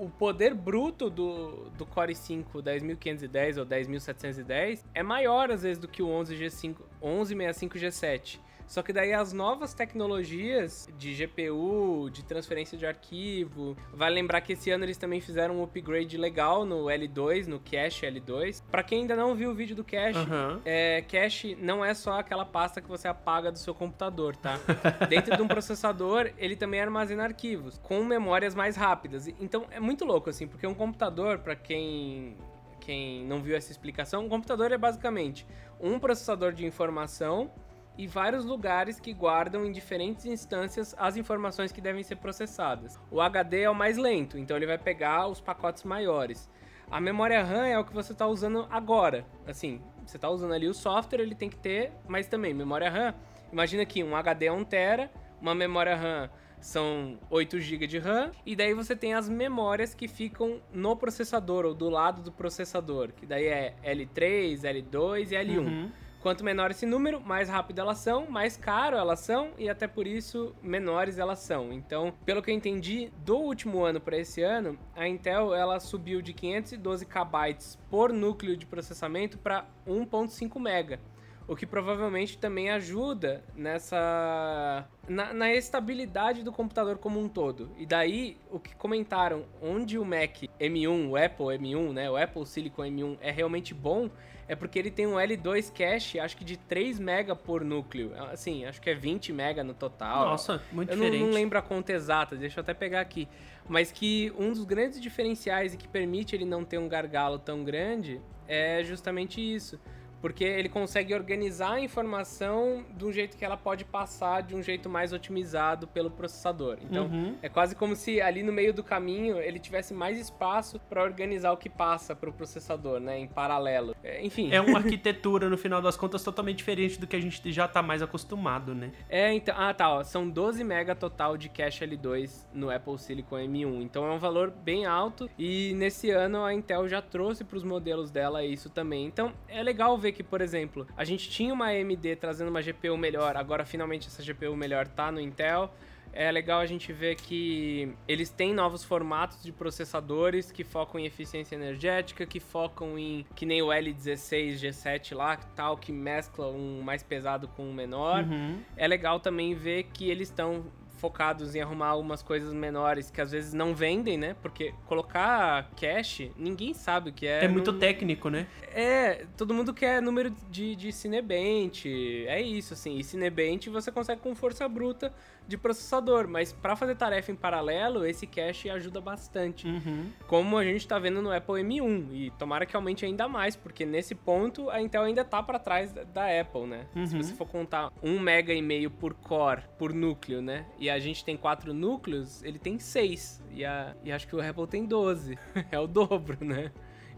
o poder bruto do, do Core i5 10510 ou 10710 é maior às vezes do que o 11G5, 1165G7. Só que daí as novas tecnologias de GPU, de transferência de arquivo, vai lembrar que esse ano eles também fizeram um upgrade legal no L2, no cache L2. Para quem ainda não viu o vídeo do cache, Aham. é, cache não é só aquela pasta que você apaga do seu computador, tá? <laughs> Dentro de um processador, ele também armazena arquivos com memórias mais rápidas. Então é muito louco assim, porque um computador, para quem quem não viu essa explicação, um computador é basicamente um processador de informação e vários lugares que guardam em diferentes instâncias as informações que devem ser processadas. O HD é o mais lento, então ele vai pegar os pacotes maiores. A memória RAM é o que você está usando agora. Assim, você está usando ali o software, ele tem que ter, mas também memória RAM. Imagina que um HD é 1 tera, uma memória RAM são 8 GB de RAM, e daí você tem as memórias que ficam no processador ou do lado do processador, que daí é L3, L2 e L1. Uhum. Quanto menor esse número, mais rápido elas são, mais caro elas são e até por isso menores elas são. Então, pelo que eu entendi, do último ano para esse ano, a Intel ela subiu de 512 KB por núcleo de processamento para 1.5 MB. O que provavelmente também ajuda nessa. Na, na, estabilidade do computador como um todo. E daí, o que comentaram, onde o Mac M1, o Apple M1, né? O Apple Silicon M1 é realmente bom, é porque ele tem um L2 cache, acho que de 3 MB por núcleo. Assim, acho que é 20 MB no total. Nossa, muito eu diferente. Eu não, não lembro a conta exata, deixa eu até pegar aqui. Mas que um dos grandes diferenciais e que permite ele não ter um gargalo tão grande é justamente isso porque ele consegue organizar a informação de um jeito que ela pode passar de um jeito mais otimizado pelo processador. Então, Uhum. é quase como se ali no meio do caminho ele tivesse mais espaço para organizar o que passa para o processador, né, em paralelo. É, enfim. É uma arquitetura, no final das contas, totalmente diferente do que a gente já tá mais acostumado, né? É, então, ah, tá, ó, são 12 MB total de cache L2 no Apple Silicon M1. Então é um valor bem alto e nesse ano a Intel já trouxe para os modelos dela isso também. Então é legal ver que, por exemplo, a gente tinha uma AMD trazendo uma GPU melhor, agora finalmente essa GPU melhor tá no Intel. É legal a gente ver que eles têm novos formatos de processadores que focam em eficiência energética, que focam em que nem o L16, G7 lá, tal, que mescla um mais pesado com um menor. Uhum. É legal também ver que eles estão focados em arrumar algumas coisas menores que às vezes não vendem, né? Porque colocar cache, ninguém sabe o que é. É, muito não- técnico, né? É, todo mundo quer número de, de Cinebench. É isso, assim. E Cinebench você consegue com força bruta de processador. Mas pra fazer tarefa em paralelo, esse cache ajuda bastante. Uhum. Como a gente tá vendo no Apple M1. E tomara que aumente ainda mais, porque nesse ponto a Intel ainda tá pra trás da- da Apple, né? Se Uhum. você for contar um mega e meio por core, por núcleo, né? E a gente tem quatro núcleos, ele tem seis. E, a, e acho que o Apple tem 12. <laughs> é o dobro, né?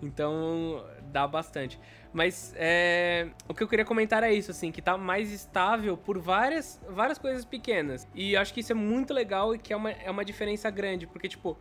Então dá bastante. Mas é, o que eu queria comentar é isso, assim, que tá mais estável por várias, várias coisas pequenas. E acho que isso é muito legal e que é uma, é uma diferença grande, porque, tipo,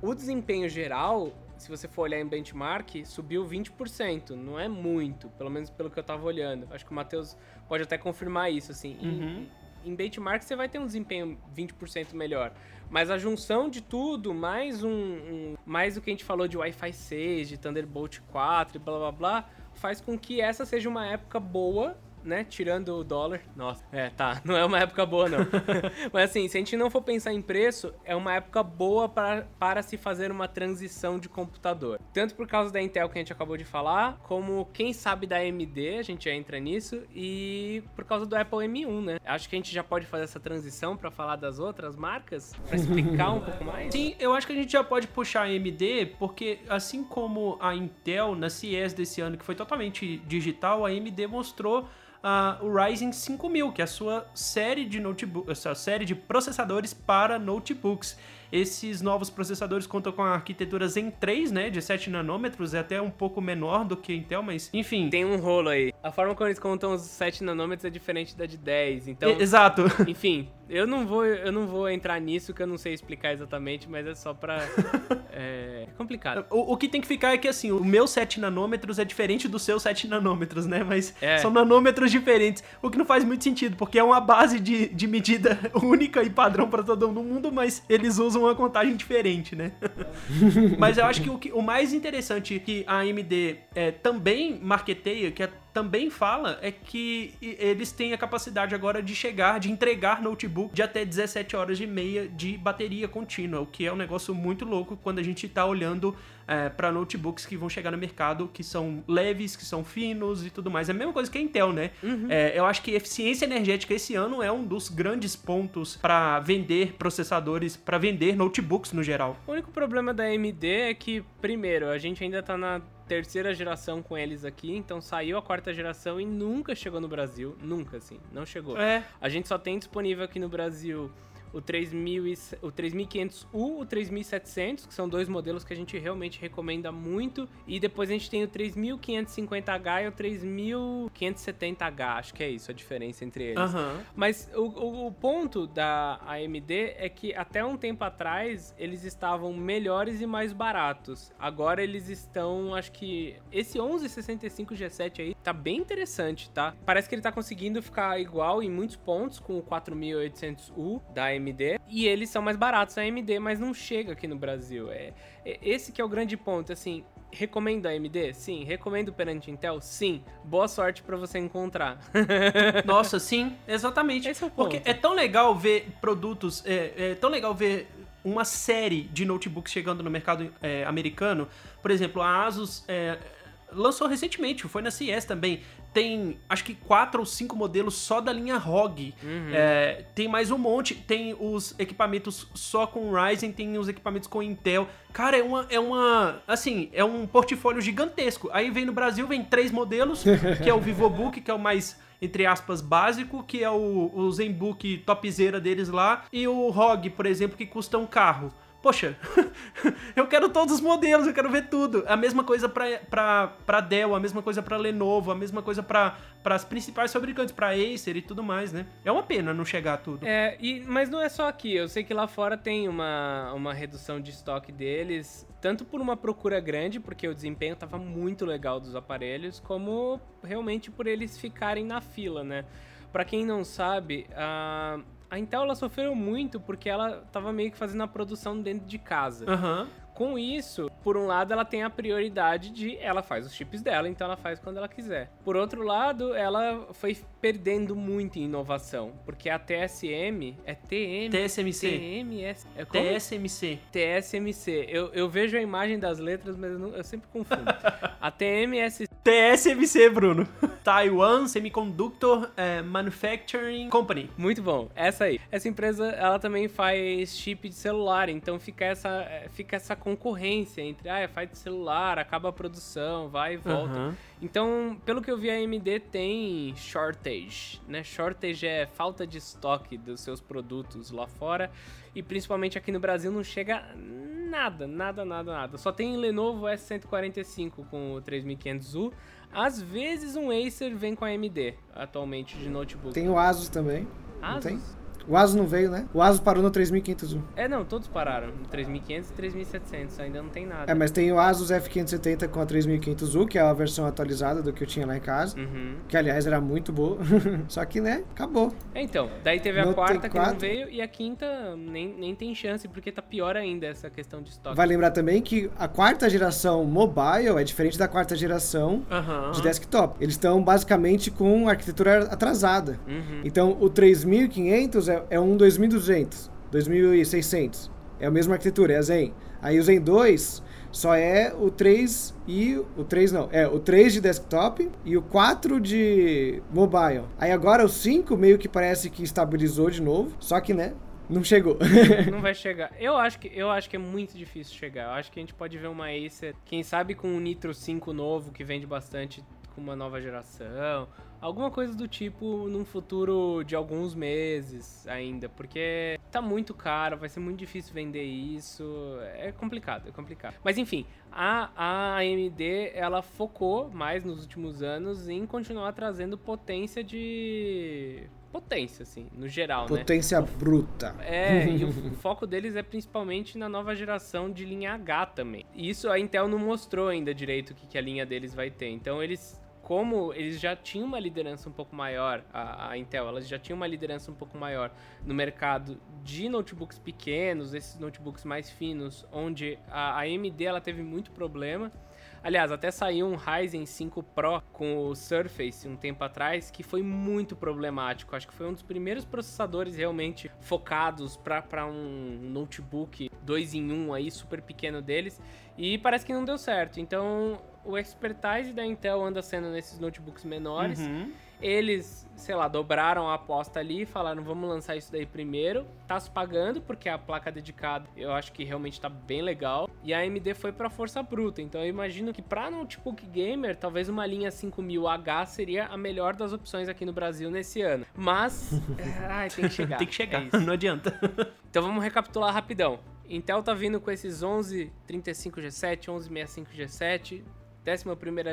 o desempenho geral, se você for olhar em benchmark, subiu 20%. Não é muito, pelo menos pelo que eu tava olhando. Acho que o Matheus pode até confirmar isso, assim. Uhum. Em, benchmark você vai ter um desempenho 20% melhor. Mas a junção de tudo, mais um, um- mais o que a gente falou de Wi-Fi 6, de Thunderbolt 4 e blá blá blá, faz com que essa seja uma época boa, né? Tirando o dólar. Nossa, é, tá. <laughs> Não é uma época boa, não. <laughs> Mas assim, se a gente não for pensar em preço, é uma época boa para, para se fazer uma transição de computador. Tanto por causa da Intel que a gente acabou de falar, como quem sabe da AMD, a gente já entra nisso, e por causa do Apple M1, né? Acho que a gente já pode fazer essa transição para falar das outras marcas, para explicar um pouco mais. Sim, eu acho que a gente já pode puxar a AMD, porque assim como a Intel na CES desse ano, que foi totalmente digital, a AMD mostrou ah, o Ryzen 5000, que é a sua série de notebook, a sua série de processadores para notebooks. Esses novos processadores contam com arquitetura Zen 3, né, de 7 nanômetros, é até um pouco menor do que a Intel, mas enfim. Tem um rolo aí. A forma como eles contam os 7 nanômetros é diferente da de 10, então... Exato. <laughs> Enfim, eu não vou eu não vou entrar nisso que eu não sei explicar exatamente, mas é só pra <laughs> é é complicado. O, o que tem que ficar é que, assim, o meu 7 nanômetros é diferente do seu 7 nanômetros, né? Mas É. são nanômetros diferentes. O que não faz muito sentido, porque é uma base de, de medida <laughs> única e padrão pra todo mundo, mas eles usam uma contagem diferente, né? <laughs> Mas eu acho que o, que o, mais interessante que a AMD é, também marketeia, que é também fala é que eles têm a capacidade agora de chegar, de entregar notebook de até 17 horas e meia de bateria contínua, o que é um negócio muito louco quando a gente está olhando é, para notebooks que vão chegar no mercado, que são leves, que são finos e tudo mais. É a mesma coisa que a Intel, né? Uhum. É, eu acho que eficiência energética esse ano é um dos grandes pontos para vender processadores, para vender notebooks no geral. O único problema da AMD é que, primeiro, a gente ainda está na terceira geração com eles aqui, então saiu a quarta geração e nunca chegou no Brasil. Nunca, assim, não chegou. É. A gente só tem disponível aqui no Brasil o 3000 e, o 3500U, o 3700, que são dois modelos que a gente realmente recomenda muito, e depois a gente tem o 3550H e o 3570H, acho que é isso a diferença entre eles. Uhum. Mas o, o, o, ponto da AMD é que até um tempo atrás eles estavam melhores e mais baratos. Agora eles estão, acho que esse 1165 G7 aí tá bem interessante, tá? Parece que ele tá conseguindo ficar igual em muitos pontos com o 4800U da AMD AMD e eles são mais baratos a AMD, mas não chega aqui no Brasil. É, é esse que é o grande ponto, assim, recomendo a AMD? Sim. Recomendo perante Intel? Sim. Boa sorte para você encontrar. <laughs> Nossa, sim, exatamente. Esse é o ponto. Porque é tão legal ver produtos, é, é tão legal ver uma série de notebooks chegando no mercado é, americano. Por exemplo, a Asus é, lançou recentemente, foi na CES também. Tem acho que quatro ou cinco modelos só da linha ROG. Uhum. É, tem mais um monte. Tem os equipamentos só com Ryzen, tem os equipamentos com Intel. Cara, é uma. É uma. Assim, é um portfólio gigantesco. Aí vem no Brasil, vem três modelos, <laughs> que é o VivoBook, que é o mais entre aspas, básico, que é o, o ZenBook topzera deles lá, e o ROG, por exemplo, que custa um carro. Poxa, <laughs> eu quero todos os modelos, eu quero ver tudo. A mesma coisa para Dell, a mesma coisa para Lenovo, a mesma coisa para as principais fabricantes, para Acer e tudo mais, né? É uma pena não chegar a tudo. É, e, mas não é só aqui. Eu sei que lá fora tem uma, uma redução de estoque deles, tanto por uma procura grande, porque o desempenho estava muito legal dos aparelhos, como realmente por eles ficarem na fila, né? Para quem não sabe, a. Uh a Intel ela sofreu muito porque ela estava meio que fazendo a produção dentro de casa. Uhum. Com isso, por um lado, ela tem a prioridade de ela faz os chips dela, então ela faz quando ela quiser. Por outro lado, ela foi perdendo muito em inovação, porque a TSM é TM, TSMC. TMS, é como? TSMC. TSMC. Eu, eu vejo a imagem das letras, mas eu, não, eu sempre confundo. <laughs> a TMS TSMC, Bruno. <laughs> Taiwan Semiconductor é, Manufacturing Company. Muito bom, essa aí. Essa empresa, ela também faz chip de celular, então fica essa, é, fica essa concorrência entre, ah, faz de celular, acaba a produção, vai e volta. Uhum. Então, pelo que eu vi, a AMD tem shortage, né? Shortage é falta de estoque dos seus produtos lá fora e principalmente aqui no Brasil não chega nada, nada, nada, nada. Só tem Lenovo S145 com o 3500U. Às vezes um Acer vem com a AMD atualmente de notebook. Tem o Asus também. Asus? Não tem? O Asus não veio, né? O Asus parou no 3501. É, não, todos pararam. No 3500 e 3700, ainda não tem nada. É, mas tem o Asus F570 com a 3500U, que é a versão atualizada do que eu tinha lá em casa. Uhum. Que, aliás, era muito boa. <laughs> Só que, né, acabou. É, então. Daí teve a no quarta que não veio e a quinta nem, nem tem chance, porque tá pior ainda essa questão de estoque. Vai lembrar também que a quarta geração mobile é diferente da quarta geração uhum. de desktop. Eles estão basicamente com arquitetura atrasada. Uhum. Então, o 3500 é é, um 2200, 2600. É a mesma arquitetura, é a Zen. Aí o Zen 2 só é o 3 e o 3 não, é o 3 de desktop e o 4 de mobile. Aí agora o 5 meio que parece que estabilizou de novo, só que né, não chegou. <laughs> não vai chegar. Eu acho que eu acho que é muito difícil chegar. Eu acho que a gente pode ver uma Acer, quem sabe com um Nitro 5 novo que vende bastante com uma nova geração Alguma coisa do tipo num futuro de alguns meses ainda, porque tá muito caro, vai ser muito difícil vender isso, é complicado, é complicado. Mas enfim, a, a AMD ela focou mais nos últimos anos em continuar trazendo potência de potência, assim, no geral, potência né? Potência bruta. É, e o <laughs> foco deles é principalmente na nova geração de linha H também. E isso a Intel não mostrou ainda direito o que, que a linha deles vai ter. Então eles como eles já tinham uma liderança um pouco maior, a, a Intel, elas já tinham uma liderança um pouco maior no mercado de notebooks pequenos, esses notebooks mais finos, onde a, a AMD ela teve muito problema. Aliás, até saiu um Ryzen 5 Pro com o Surface um tempo atrás, que foi muito problemático. Acho que foi um dos primeiros processadores realmente focados para um notebook 2 em 1 aí, super pequeno deles. E parece que não deu certo. Então, o expertise da Intel anda sendo nesses notebooks menores. Uhum. Eles, sei lá, dobraram a aposta ali e falaram, vamos lançar isso daí primeiro. Tá se pagando, porque a placa dedicada eu acho que realmente tá bem legal. E a AMD foi pra força bruta. Então eu imagino que pra notebook gamer, talvez uma linha 5000H seria a melhor das opções aqui no Brasil nesse ano. Mas, <laughs> ai, tem que chegar. Tem que chegar, É isso. não adianta. <laughs> Então vamos recapitular rapidão. Intel tá vindo com esses 1135G7, 1165G7, 11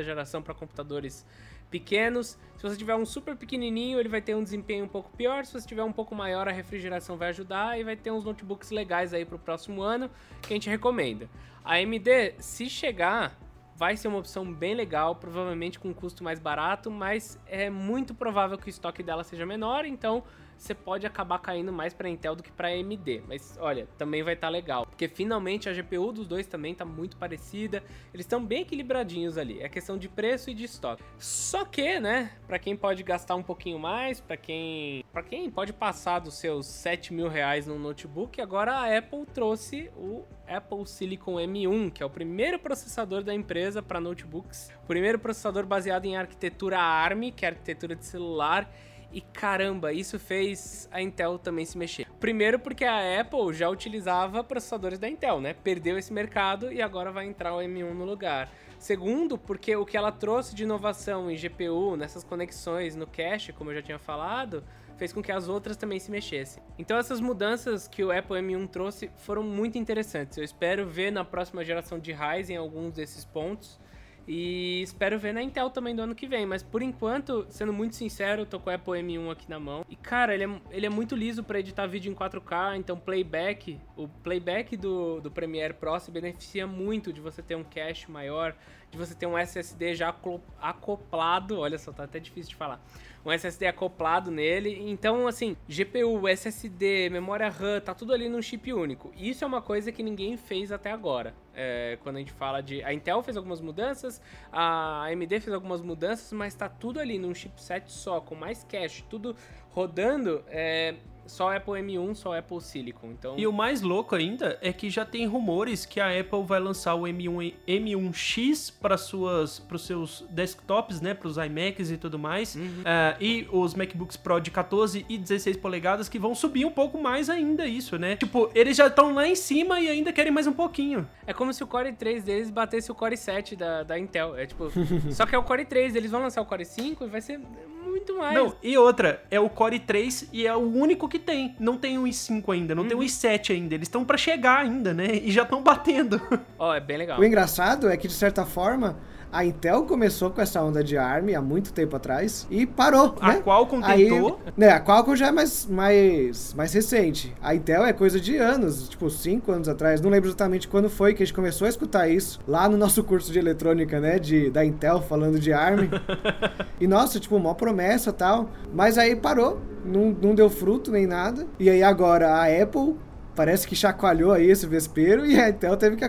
geração para computadores pequenos. Se você tiver um super pequenininho, ele vai ter um desempenho um pouco pior. Se você tiver um pouco maior, a refrigeração vai ajudar e vai ter uns notebooks legais aí pro próximo ano que a gente recomenda. A AMD, se chegar, vai ser uma opção bem legal, provavelmente com um custo mais barato, mas é muito provável que o estoque dela seja menor, então você pode acabar caindo mais para Intel do que para AMD. Mas olha, também vai estar legal, porque finalmente a GPU dos dois também tá muito parecida. Eles estão bem equilibradinhos ali. É questão de preço e de estoque. Só que, né, para quem pode gastar um pouquinho mais, para quem, para quem pode passar dos seus 7 mil reais num notebook, agora a Apple trouxe o Apple Silicon M1, que é o primeiro processador da empresa para notebooks. Primeiro processador baseado em arquitetura ARM, que é arquitetura de celular. E caramba, isso fez a Intel também se mexer. Primeiro porque a Apple já utilizava processadores da Intel, né? Perdeu esse mercado e agora vai entrar o M1 no lugar. Segundo, porque o que ela trouxe de inovação em GPU, nessas conexões no cache, como eu já tinha falado, fez com que as outras também se mexessem. Então essas mudanças que o Apple M1 trouxe foram muito interessantes. Eu espero ver na próxima geração de Ryzen alguns desses pontos. E espero ver na Intel também do ano que vem. Mas por enquanto, sendo muito sincero, eu tô com o Apple M1 aqui na mão. E cara, ele é, ele é muito liso para editar vídeo em 4K. Então, playback, o playback do, do Premiere Pro se beneficia muito de você ter um cache maior, de você ter um SSD já acoplado. Olha só, tá até difícil de falar. Um SSD acoplado nele. Então, assim, GPU, SSD, memória RAM, tá tudo ali num chip único. Isso é uma coisa que ninguém fez até agora. É, quando a gente fala de. A Intel fez algumas mudanças, a AMD fez algumas mudanças, mas tá tudo ali num chipset só, com mais cache, tudo rodando. É, só Apple M1, só Apple Silicon. Então, E o mais louco ainda é que já tem rumores que a Apple vai lançar o M1 M1X para suas para os seus desktops, né, para os iMacs e tudo mais, Ah, e os MacBooks Pro de 14 e 16 polegadas que vão subir um pouco mais ainda isso, né? Tipo, eles já estão lá em cima e ainda querem mais um pouquinho. É como se o Core 3 deles batesse o Core 7 da, da Intel. É tipo. <laughs> só que é o Core 3, eles vão lançar o Core 5 e vai ser muito mais. Não, e outra, é o Core 3 e é o único que tem. Não tem o i5 ainda, não tem o i7 ainda. Eles estão para chegar ainda, né? E já estão batendo. Ó, é bem legal. O engraçado é que, de certa forma, a Intel começou com essa onda de ARM há muito tempo atrás e parou, A né? Qualcomm Aí, tentou. né, a Qualcomm já é mais, mais, mais recente. A Intel é coisa de anos, tipo 5 anos atrás. Não lembro exatamente quando foi que a gente começou a escutar isso. Lá no nosso curso de eletrônica, né, de, da Intel, falando de ARM. <laughs> e nossa, tipo, uma promessa e tal. Mas aí parou, não, não deu fruto nem nada. E aí agora a Apple parece que chacoalhou aí esse vespeiro e a Intel teve que,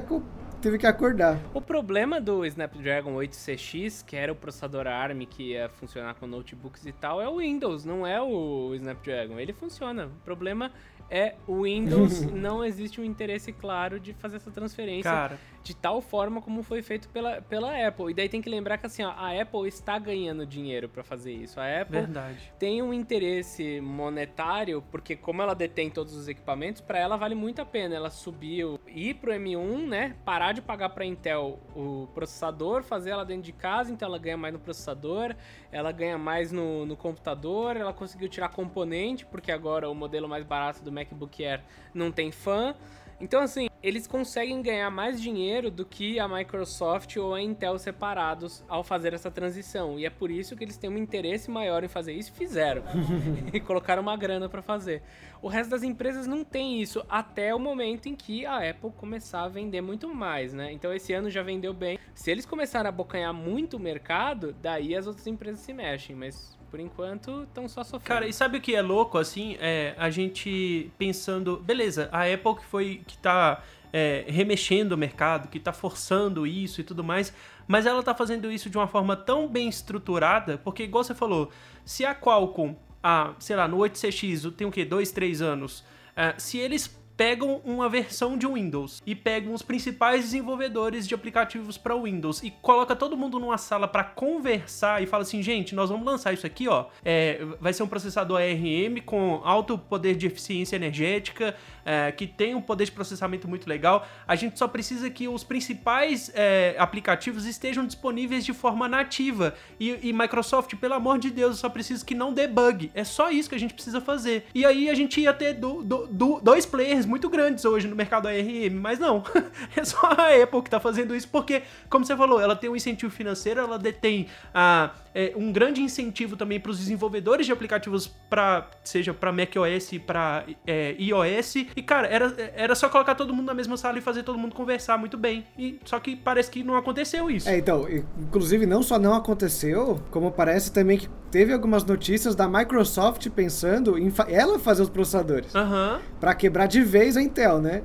teve que acordar. O problema do Snapdragon 8CX, que era o processador ARM que ia funcionar com notebooks e tal, é o Windows, não é o Snapdragon. Ele funciona. O problema é o Windows, <laughs> não existe um interesse claro de fazer essa transferência Cara, de tal forma como foi feito pela, pela Apple. E daí tem que lembrar que assim, ó, a Apple está ganhando dinheiro para fazer isso. A Apple verdade. tem um interesse monetário, porque como ela detém todos os equipamentos, para ela vale muito a pena ela subir, o- ir pro M1, né, parar de pagar para Intel o processador, fazer ela dentro de casa, então ela ganha mais no processador, ela ganha mais no, no computador, ela conseguiu tirar componente, porque agora o modelo mais barato do MacBook Air não tem fan. Então, assim, eles conseguem ganhar mais dinheiro do que a Microsoft ou a Intel separados ao fazer essa transição. E é por isso que eles têm um interesse maior em fazer isso e fizeram. <laughs> <laughs> e colocaram uma grana para fazer. O resto das empresas não tem isso até o momento em que a Apple começar a vender muito mais, né? Então esse ano já vendeu bem. Se eles começarem a abocanhar muito o mercado, daí as outras empresas se mexem, mas por enquanto estão só sofrendo. Cara, e sabe o que é louco, assim? É a gente pensando, beleza, a Apple que foi, que tá é, remexendo o mercado, que tá forçando isso e tudo mais, mas ela tá fazendo isso de uma forma tão bem estruturada, porque igual você falou, se a Qualcomm, a, sei lá, no 8CX tem o quê? Dois, três anos, é, se eles pegam uma versão de Windows e pegam os principais desenvolvedores de aplicativos para Windows e coloca todo mundo numa sala para conversar e fala assim, gente, nós vamos lançar isso aqui, ó, é, vai ser um processador ARM com alto poder de eficiência energética, é, que tem um poder de processamento muito legal. A gente só precisa que os principais é, aplicativos estejam disponíveis de forma nativa e, e Microsoft, pelo amor de Deus, só precisa que não debug. É só isso que a gente precisa fazer. E aí a gente ia ter do, do, do, dois players muito grandes hoje no mercado ARM, mas não. <laughs> é só a Apple que tá fazendo isso, porque, como você falou, ela tem um incentivo financeiro, ela detém a, é, um grande incentivo também para os desenvolvedores de aplicativos, para seja para macOS e para é, iOS. E, cara, era, era só colocar todo mundo na mesma sala e fazer todo mundo conversar muito bem. E, só que parece que não aconteceu isso. É, então, inclusive não só não aconteceu, como parece também que teve algumas notícias da Microsoft pensando em fa ela fazer os processadores. Uhum. Para quebrar de vez a Intel, né?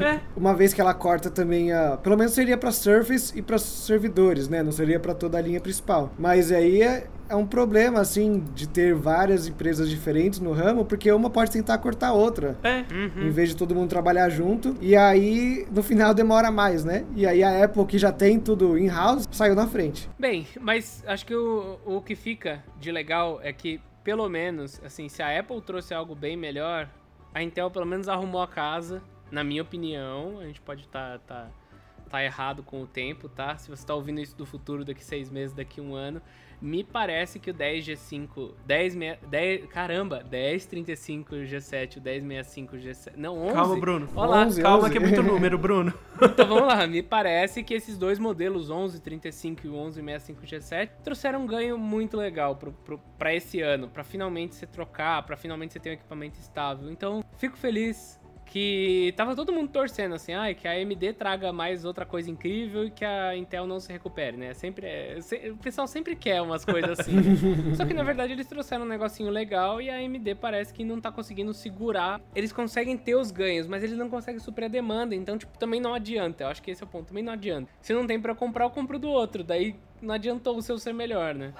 É. <laughs> Uma vez que ela corta também a. Pelo menos seria para Surface e para servidores, né? Não seria para toda a linha principal. Mas aí é, é um problema, assim, de ter várias empresas diferentes no ramo, porque uma pode tentar cortar a outra. É. Uhum. Em vez de todo mundo trabalhar junto. E aí, no final, demora mais, né? E aí a Apple, que já tem tudo in-house, saiu na frente. Bem, mas acho que o, o que fica de legal é que, pelo menos, assim, se a Apple trouxe algo bem melhor, a Intel pelo menos arrumou a casa, na minha opinião. A gente pode estar. Tá, tá, tá errado com o tempo, tá? Se você está ouvindo isso do futuro, daqui seis meses, daqui um ano, me parece que o 10G5, 10, 10 caramba, 1035 G7, o 1065 G7, não, 11. Calma, Bruno. Olá, 11, calma 11. que é muito número, Bruno. <laughs> Então vamos lá, me parece que esses dois modelos, 1135 e o 1165 G7, trouxeram um ganho muito legal pra esse ano, pra finalmente você trocar, pra finalmente você ter um equipamento estável. Então, fico feliz que tava todo mundo torcendo assim, ah, que a AMD traga mais outra coisa incrível e que a Intel não se recupere, né? Sempre é, se, o pessoal sempre quer umas coisas assim. <laughs> Só que na verdade eles trouxeram um negocinho legal e a AMD parece que não tá conseguindo segurar. Eles conseguem ter os ganhos, mas eles não conseguem suprir a demanda, então tipo, também não adianta. Eu acho que esse é o ponto, também não adianta. Se não tem para comprar, eu compro do outro, daí não adiantou o seu ser melhor, né?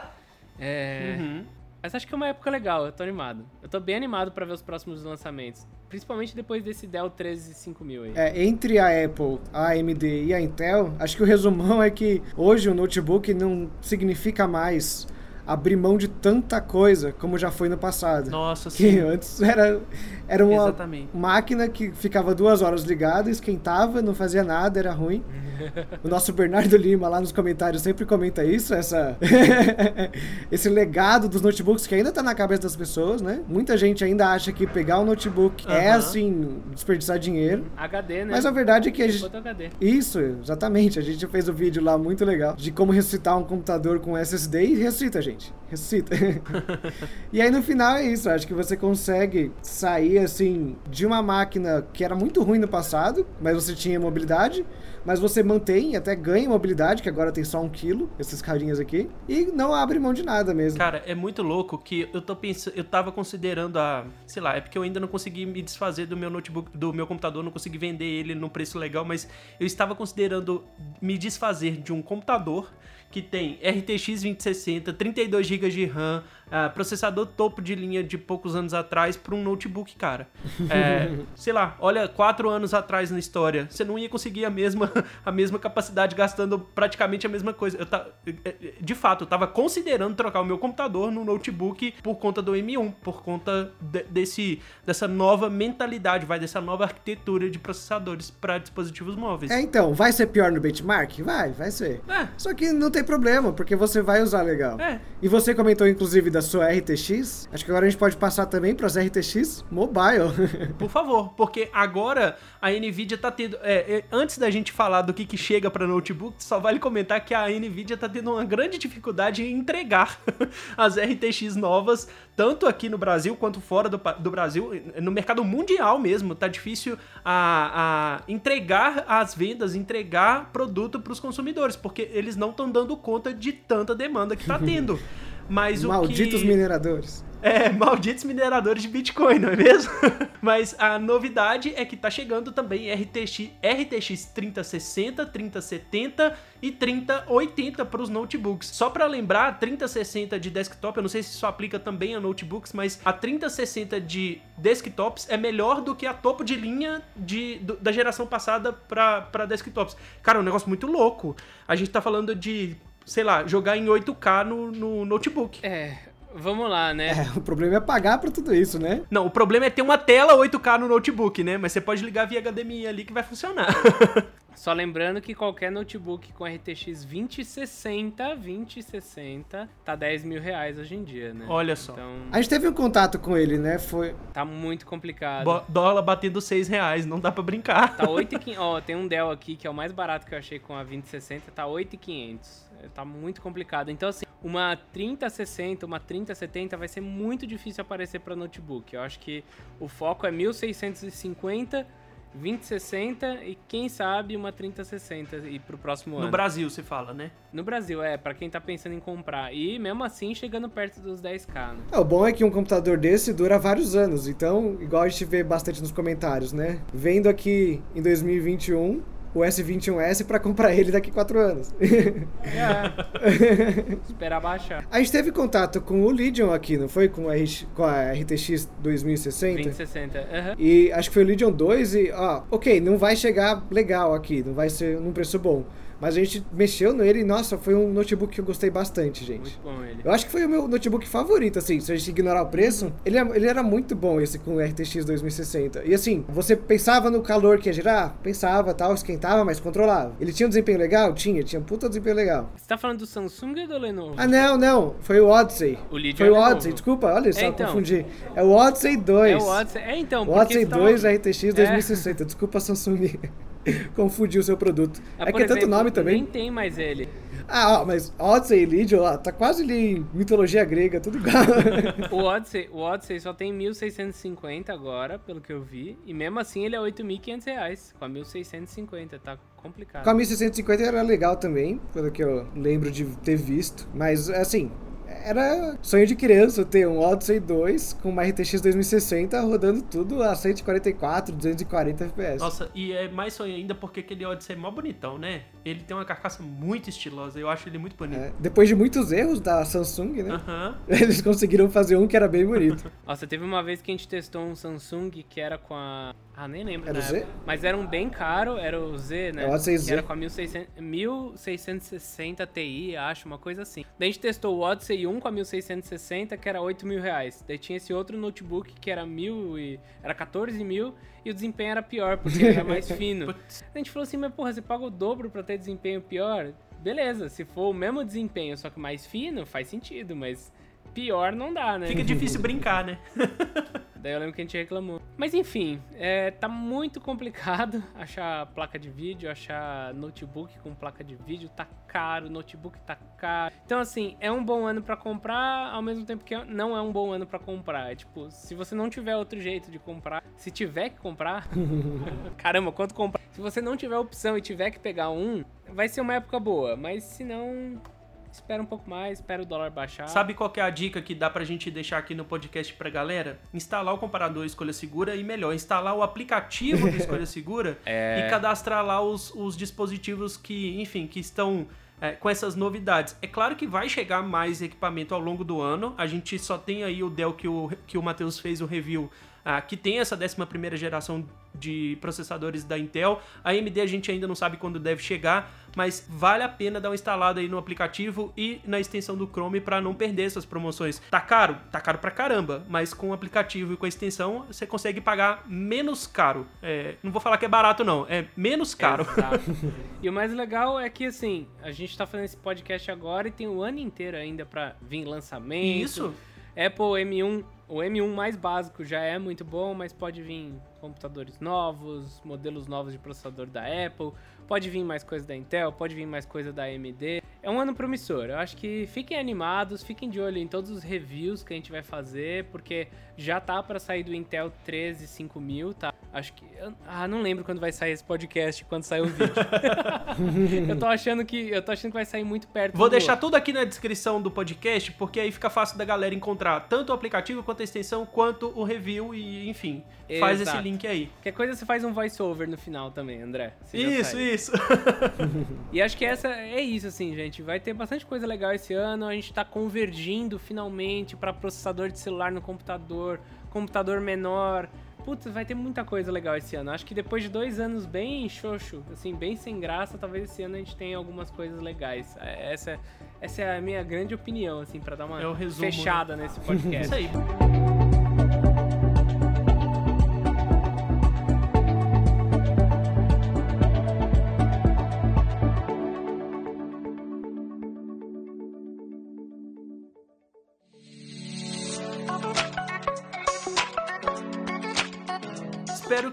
É, Uhum. Mas acho que é uma época legal, eu tô animado. Eu tô bem animado pra ver os próximos lançamentos. Principalmente depois desse Dell 13500 aí. É, entre a Apple, a AMD e a Intel, acho que o resumão é que hoje o notebook não significa mais abrir mão de tanta coisa como já foi no passado. Nossa, Que sim. antes era, era uma Exatamente. máquina que ficava duas horas ligada, esquentava, não fazia nada, era ruim. <laughs> O nosso Bernardo Lima lá nos comentários sempre comenta isso, essa <laughs> esse legado dos notebooks que ainda tá na cabeça das pessoas, né? Muita gente ainda acha que pegar um notebook é Aham. assim, desperdiçar dinheiro. HD, né? Mas a verdade é que a gente, isso, exatamente. A gente fez um vídeo lá muito legal de como ressuscitar um computador com SSD e ressuscita, gente. Ressuscita. <laughs> e aí no final é isso. Acho que você consegue sair assim de uma máquina que era muito ruim no passado, mas você tinha mobilidade. Mas você mantém até ganha mobilidade, que agora tem só um quilo, esses carinhas aqui, e não abre mão de nada mesmo. Cara, é muito louco que eu tô pensando, eu tava considerando a, sei lá, é porque eu ainda não consegui me desfazer do meu notebook, do meu computador, não consegui vender ele num preço legal, mas eu estava considerando me desfazer de um computador que tem RTX 2060, 32 GB de RAM, ah, processador topo de linha de poucos anos atrás para um notebook, cara. <laughs> É, sei lá, olha, quatro anos atrás na história, você não ia conseguir a mesma, <laughs> a mesma capacidade gastando praticamente a mesma coisa. Eu ta, de fato, eu tava considerando trocar o meu computador no notebook por conta do M1, por conta de- desse, dessa nova mentalidade, vai, dessa nova arquitetura de processadores para dispositivos móveis. É, então, vai ser pior no benchmark? Vai, vai ser. É. Só que não tem tem problema, porque você vai usar legal. É. E você comentou, inclusive, da sua RTX. Acho que agora a gente pode passar também para as RTX Mobile. <laughs> Por favor, porque agora a Nvidia tá tendo. é, é, antes da gente falar do que, que chega para notebook, só vale comentar que a Nvidia tá tendo uma grande dificuldade em entregar <laughs> as RTX novas, tanto aqui no Brasil quanto fora do, do Brasil, no mercado mundial mesmo. Tá difícil a, a entregar as vendas, entregar produto para os consumidores, porque eles não estão dando conta de tanta demanda que tá <laughs> tendo. Mas Malditos que... mineradores. É, <laughs> malditos mineradores de Bitcoin, não é mesmo? <laughs> Mas a novidade é que tá chegando também RTX, RTX 3060, 3070 e 3080 para os notebooks. Só para lembrar, 3060 de desktop, eu não sei se isso aplica também a notebooks, mas a 3060 de desktops é melhor do que a topo de linha de, do- da geração passada para desktops. Cara, é um negócio muito louco. A gente tá falando de, sei lá, jogar em 8K no, no notebook. É, vamos lá, né? É, o problema é pagar pra tudo isso, né? Não, o problema é ter uma tela 8K no notebook, né? Mas você pode ligar via HDMI ali que vai funcionar. <laughs> Só lembrando que qualquer notebook com RTX 2060, 2060, tá 10 mil reais hoje em dia, né? Olha só. Então, A gente teve um contato com ele, né? Foi. tá muito complicado. Bo- dólar batendo 6 reais, não dá pra brincar. Tá 8,500. <laughs> Ó, tem um Dell aqui que é o mais barato que eu achei com a 2060, tá 8,500. Tá muito complicado. Então, assim, uma 3060, uma 3070 vai ser muito difícil aparecer para notebook. Eu acho que o foco é 1650, 2060 e quem sabe uma 3060 e pro próximo No ano. Brasil, se fala, né? No Brasil, é, para quem tá pensando em comprar. E mesmo assim, chegando perto dos 10k, né? É, o bom é que um computador desse dura vários anos, então, igual a gente vê bastante nos comentários, né? Vendo aqui em 2021 o S21S pra comprar ele daqui 4 anos. É. Esperar baixar. a gente teve contato com o Legion aqui, não foi? Com a, com a RTX 2060? 2060. Aham. E acho que foi o Legion 2 e, ó, ok, não vai chegar legal aqui, não vai ser num preço bom. Mas a gente mexeu nele e, nossa, foi um notebook que eu gostei bastante, gente. Muito bom ele. Eu acho que foi o meu notebook favorito, assim, se a gente ignorar o preço. Ele, é- ele era muito bom, esse com o RTX 2060. E assim, você pensava no calor que ia gerar? Pensava, tal, esquentava, mas controlava. Ele tinha um desempenho legal? Tinha, tinha um puta desempenho legal. Você tá falando do Samsung ou do Lenovo? Ah, não, não, foi o Odyssey. O Foi é o Lenovo. Odyssey, desculpa, olha só, É, então. confundi. É o Odyssey 2. É o Odyssey. É, então, O Odyssey você tava- 2 RTX É. 2060. Desculpa, Samsung. <laughs> Confundi o seu produto. Ah, é por que é tanto nome também. Nem tem mais ele. Ah, ó, mas Odyssey e Legion, ó, tá quase ali em mitologia grega, tudo igual. <laughs> O Odyssey, o Odyssey só tem 1.650 agora, pelo que eu vi. E mesmo assim ele é 8.500 reais. Com a 1.650, tá complicado. Com a 1650 era legal também, pelo que eu lembro de ter visto. Mas, assim, era sonho de criança ter um Odyssey 2 com uma RTX 2060 rodando tudo a 144, 240 FPS. Nossa, e é mais sonho ainda porque aquele Odyssey é mó bonitão, né? Ele tem uma carcaça muito estilosa, eu acho ele muito bonito. É, depois de muitos erros da Samsung, né? Aham. <laughs> Eles conseguiram fazer um que era bem bonito. Nossa, teve uma vez que a gente testou um Samsung que era com a. Ah, nem lembro. Era na o Z? época. Mas era um bem caro, era o Z, né? É o Odyssey Que Z. Era com a 1600, 1660 Ti, acho, uma coisa assim. Daí a gente testou o Odyssey 1 com a 1660, que era 8 mil reais. Daí tinha esse outro notebook que era mil e. Era 14 mil e o desempenho era pior, porque ele era mais <laughs> fino. A gente falou assim, mas porra, você paga o dobro pra ter desempenho pior? Beleza, se for o mesmo desempenho, só que mais fino, faz sentido, mas pior não dá, né? Fica difícil <laughs> brincar, né? <laughs> Daí eu lembro que a gente reclamou. Mas enfim, é, tá muito complicado <laughs> achar placa de vídeo, achar notebook com placa de vídeo, tá caro, notebook tá caro. Então assim, é um bom ano pra comprar, ao mesmo tempo que não é um bom ano pra comprar. É, tipo, se você não tiver outro jeito de comprar, se tiver que comprar, caramba, quanto comprar? Se você não tiver opção e tiver que pegar um, vai ser uma época boa, mas se não, espera um pouco mais, espera o dólar baixar. Sabe qual que é a dica que dá pra gente deixar aqui no podcast pra galera? Instalar o comparador Escolha Segura e melhor, instalar o aplicativo do Escolha <laughs> Segura É. e cadastrar lá os, os dispositivos que, enfim, que estão é, com essas novidades. É claro que vai chegar mais equipamento ao longo do ano. A gente só tem aí o Dell que o, que o Matheus fez o review, ah, que tem essa 11 primeira geração de processadores da Intel. A AMD a gente ainda não sabe quando deve chegar, mas vale a pena dar uma instalada aí no aplicativo e na extensão do Chrome para não perder essas promoções. Tá caro? Tá caro pra caramba, mas com o aplicativo e com a extensão você consegue pagar menos caro. É, não vou falar que é barato não, é menos caro. <laughs> e o mais legal é que assim, a gente tá fazendo esse podcast agora e tem o ano inteiro ainda para vir lançamento. Isso. Apple M1 o M1 mais básico já é muito bom, mas pode vir computadores novos, modelos novos de processador da Apple, pode vir mais coisa da Intel, pode vir mais coisa da AMD. É um ano promissor. Eu acho que fiquem animados, fiquem de olho em todos os reviews que a gente vai fazer, porque já tá para sair do Intel 13 5000, tá? Acho que ah, não lembro quando vai sair esse podcast, quando sair o vídeo. <laughs> eu tô achando que eu tô achando que vai sair muito perto. Vou deixar outro. tudo aqui na descrição do podcast, porque aí fica fácil da galera encontrar tanto o aplicativo quanto a extensão, quanto o review e, enfim, Exato. faz esse link aí. Qualquer coisa você faz um voice over no final também, André. Isso, isso. e acho que essa é isso assim, gente. Vai ter bastante coisa legal esse ano. A gente tá convergindo finalmente para processador de celular no computador, computador menor. Putz, vai ter muita coisa legal esse ano. Acho que depois de dois anos bem xoxo, assim, bem sem graça, talvez esse ano a gente tenha algumas coisas legais. É, essa, essa é a minha grande opinião, assim, para dar uma é resumo, né? fechada né? nesse podcast. Isso aí.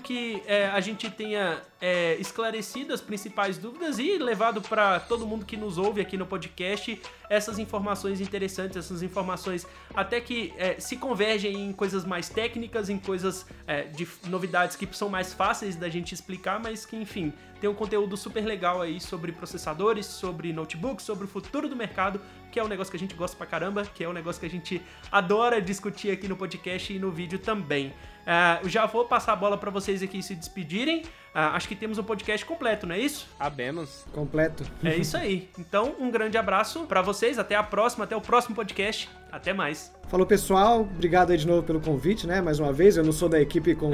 Que é, a gente tenha é, esclarecido as principais dúvidas e levado para todo mundo que nos ouve aqui no podcast essas informações interessantes, essas informações até que é, se convergem em coisas mais técnicas, em coisas é, de novidades que são mais fáceis da gente explicar, mas que, enfim, tem um conteúdo super legal aí sobre processadores, sobre notebooks, sobre o futuro do mercado, que é um negócio que a gente gosta pra caramba, que é um negócio que a gente adora discutir aqui no podcast e no vídeo também. Uh, já vou passar a bola para vocês aqui se despedirem. Uh, acho que temos um podcast completo, não é isso? Abemos. Completo. É isso aí. Então, um grande abraço para vocês. Até a próxima, até o próximo podcast. Até mais. Falou, pessoal. Obrigado aí de novo pelo convite, né? Mais uma vez. Eu não sou da equipe com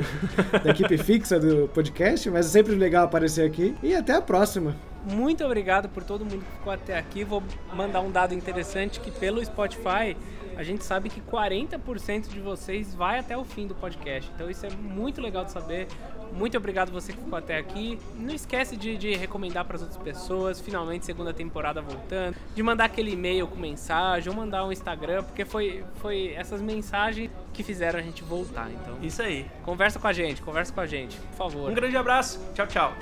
da equipe <laughs> fixa do podcast, mas é sempre legal aparecer aqui. E até a próxima. Muito obrigado por todo mundo que ficou até aqui. Vou mandar um dado interessante que pelo Spotify a gente sabe que 40% de vocês vai até o fim do podcast. Então isso é muito legal de saber. Muito obrigado você que ficou até aqui. Não esquece de, de recomendar para as outras pessoas. Finalmente segunda temporada voltando. De mandar aquele e-mail com mensagem ou mandar um Instagram, porque foi, foi essas mensagens que fizeram a gente voltar. Então isso aí. Conversa com a gente, conversa com a gente, por favor. Um grande abraço. Tchau, tchau.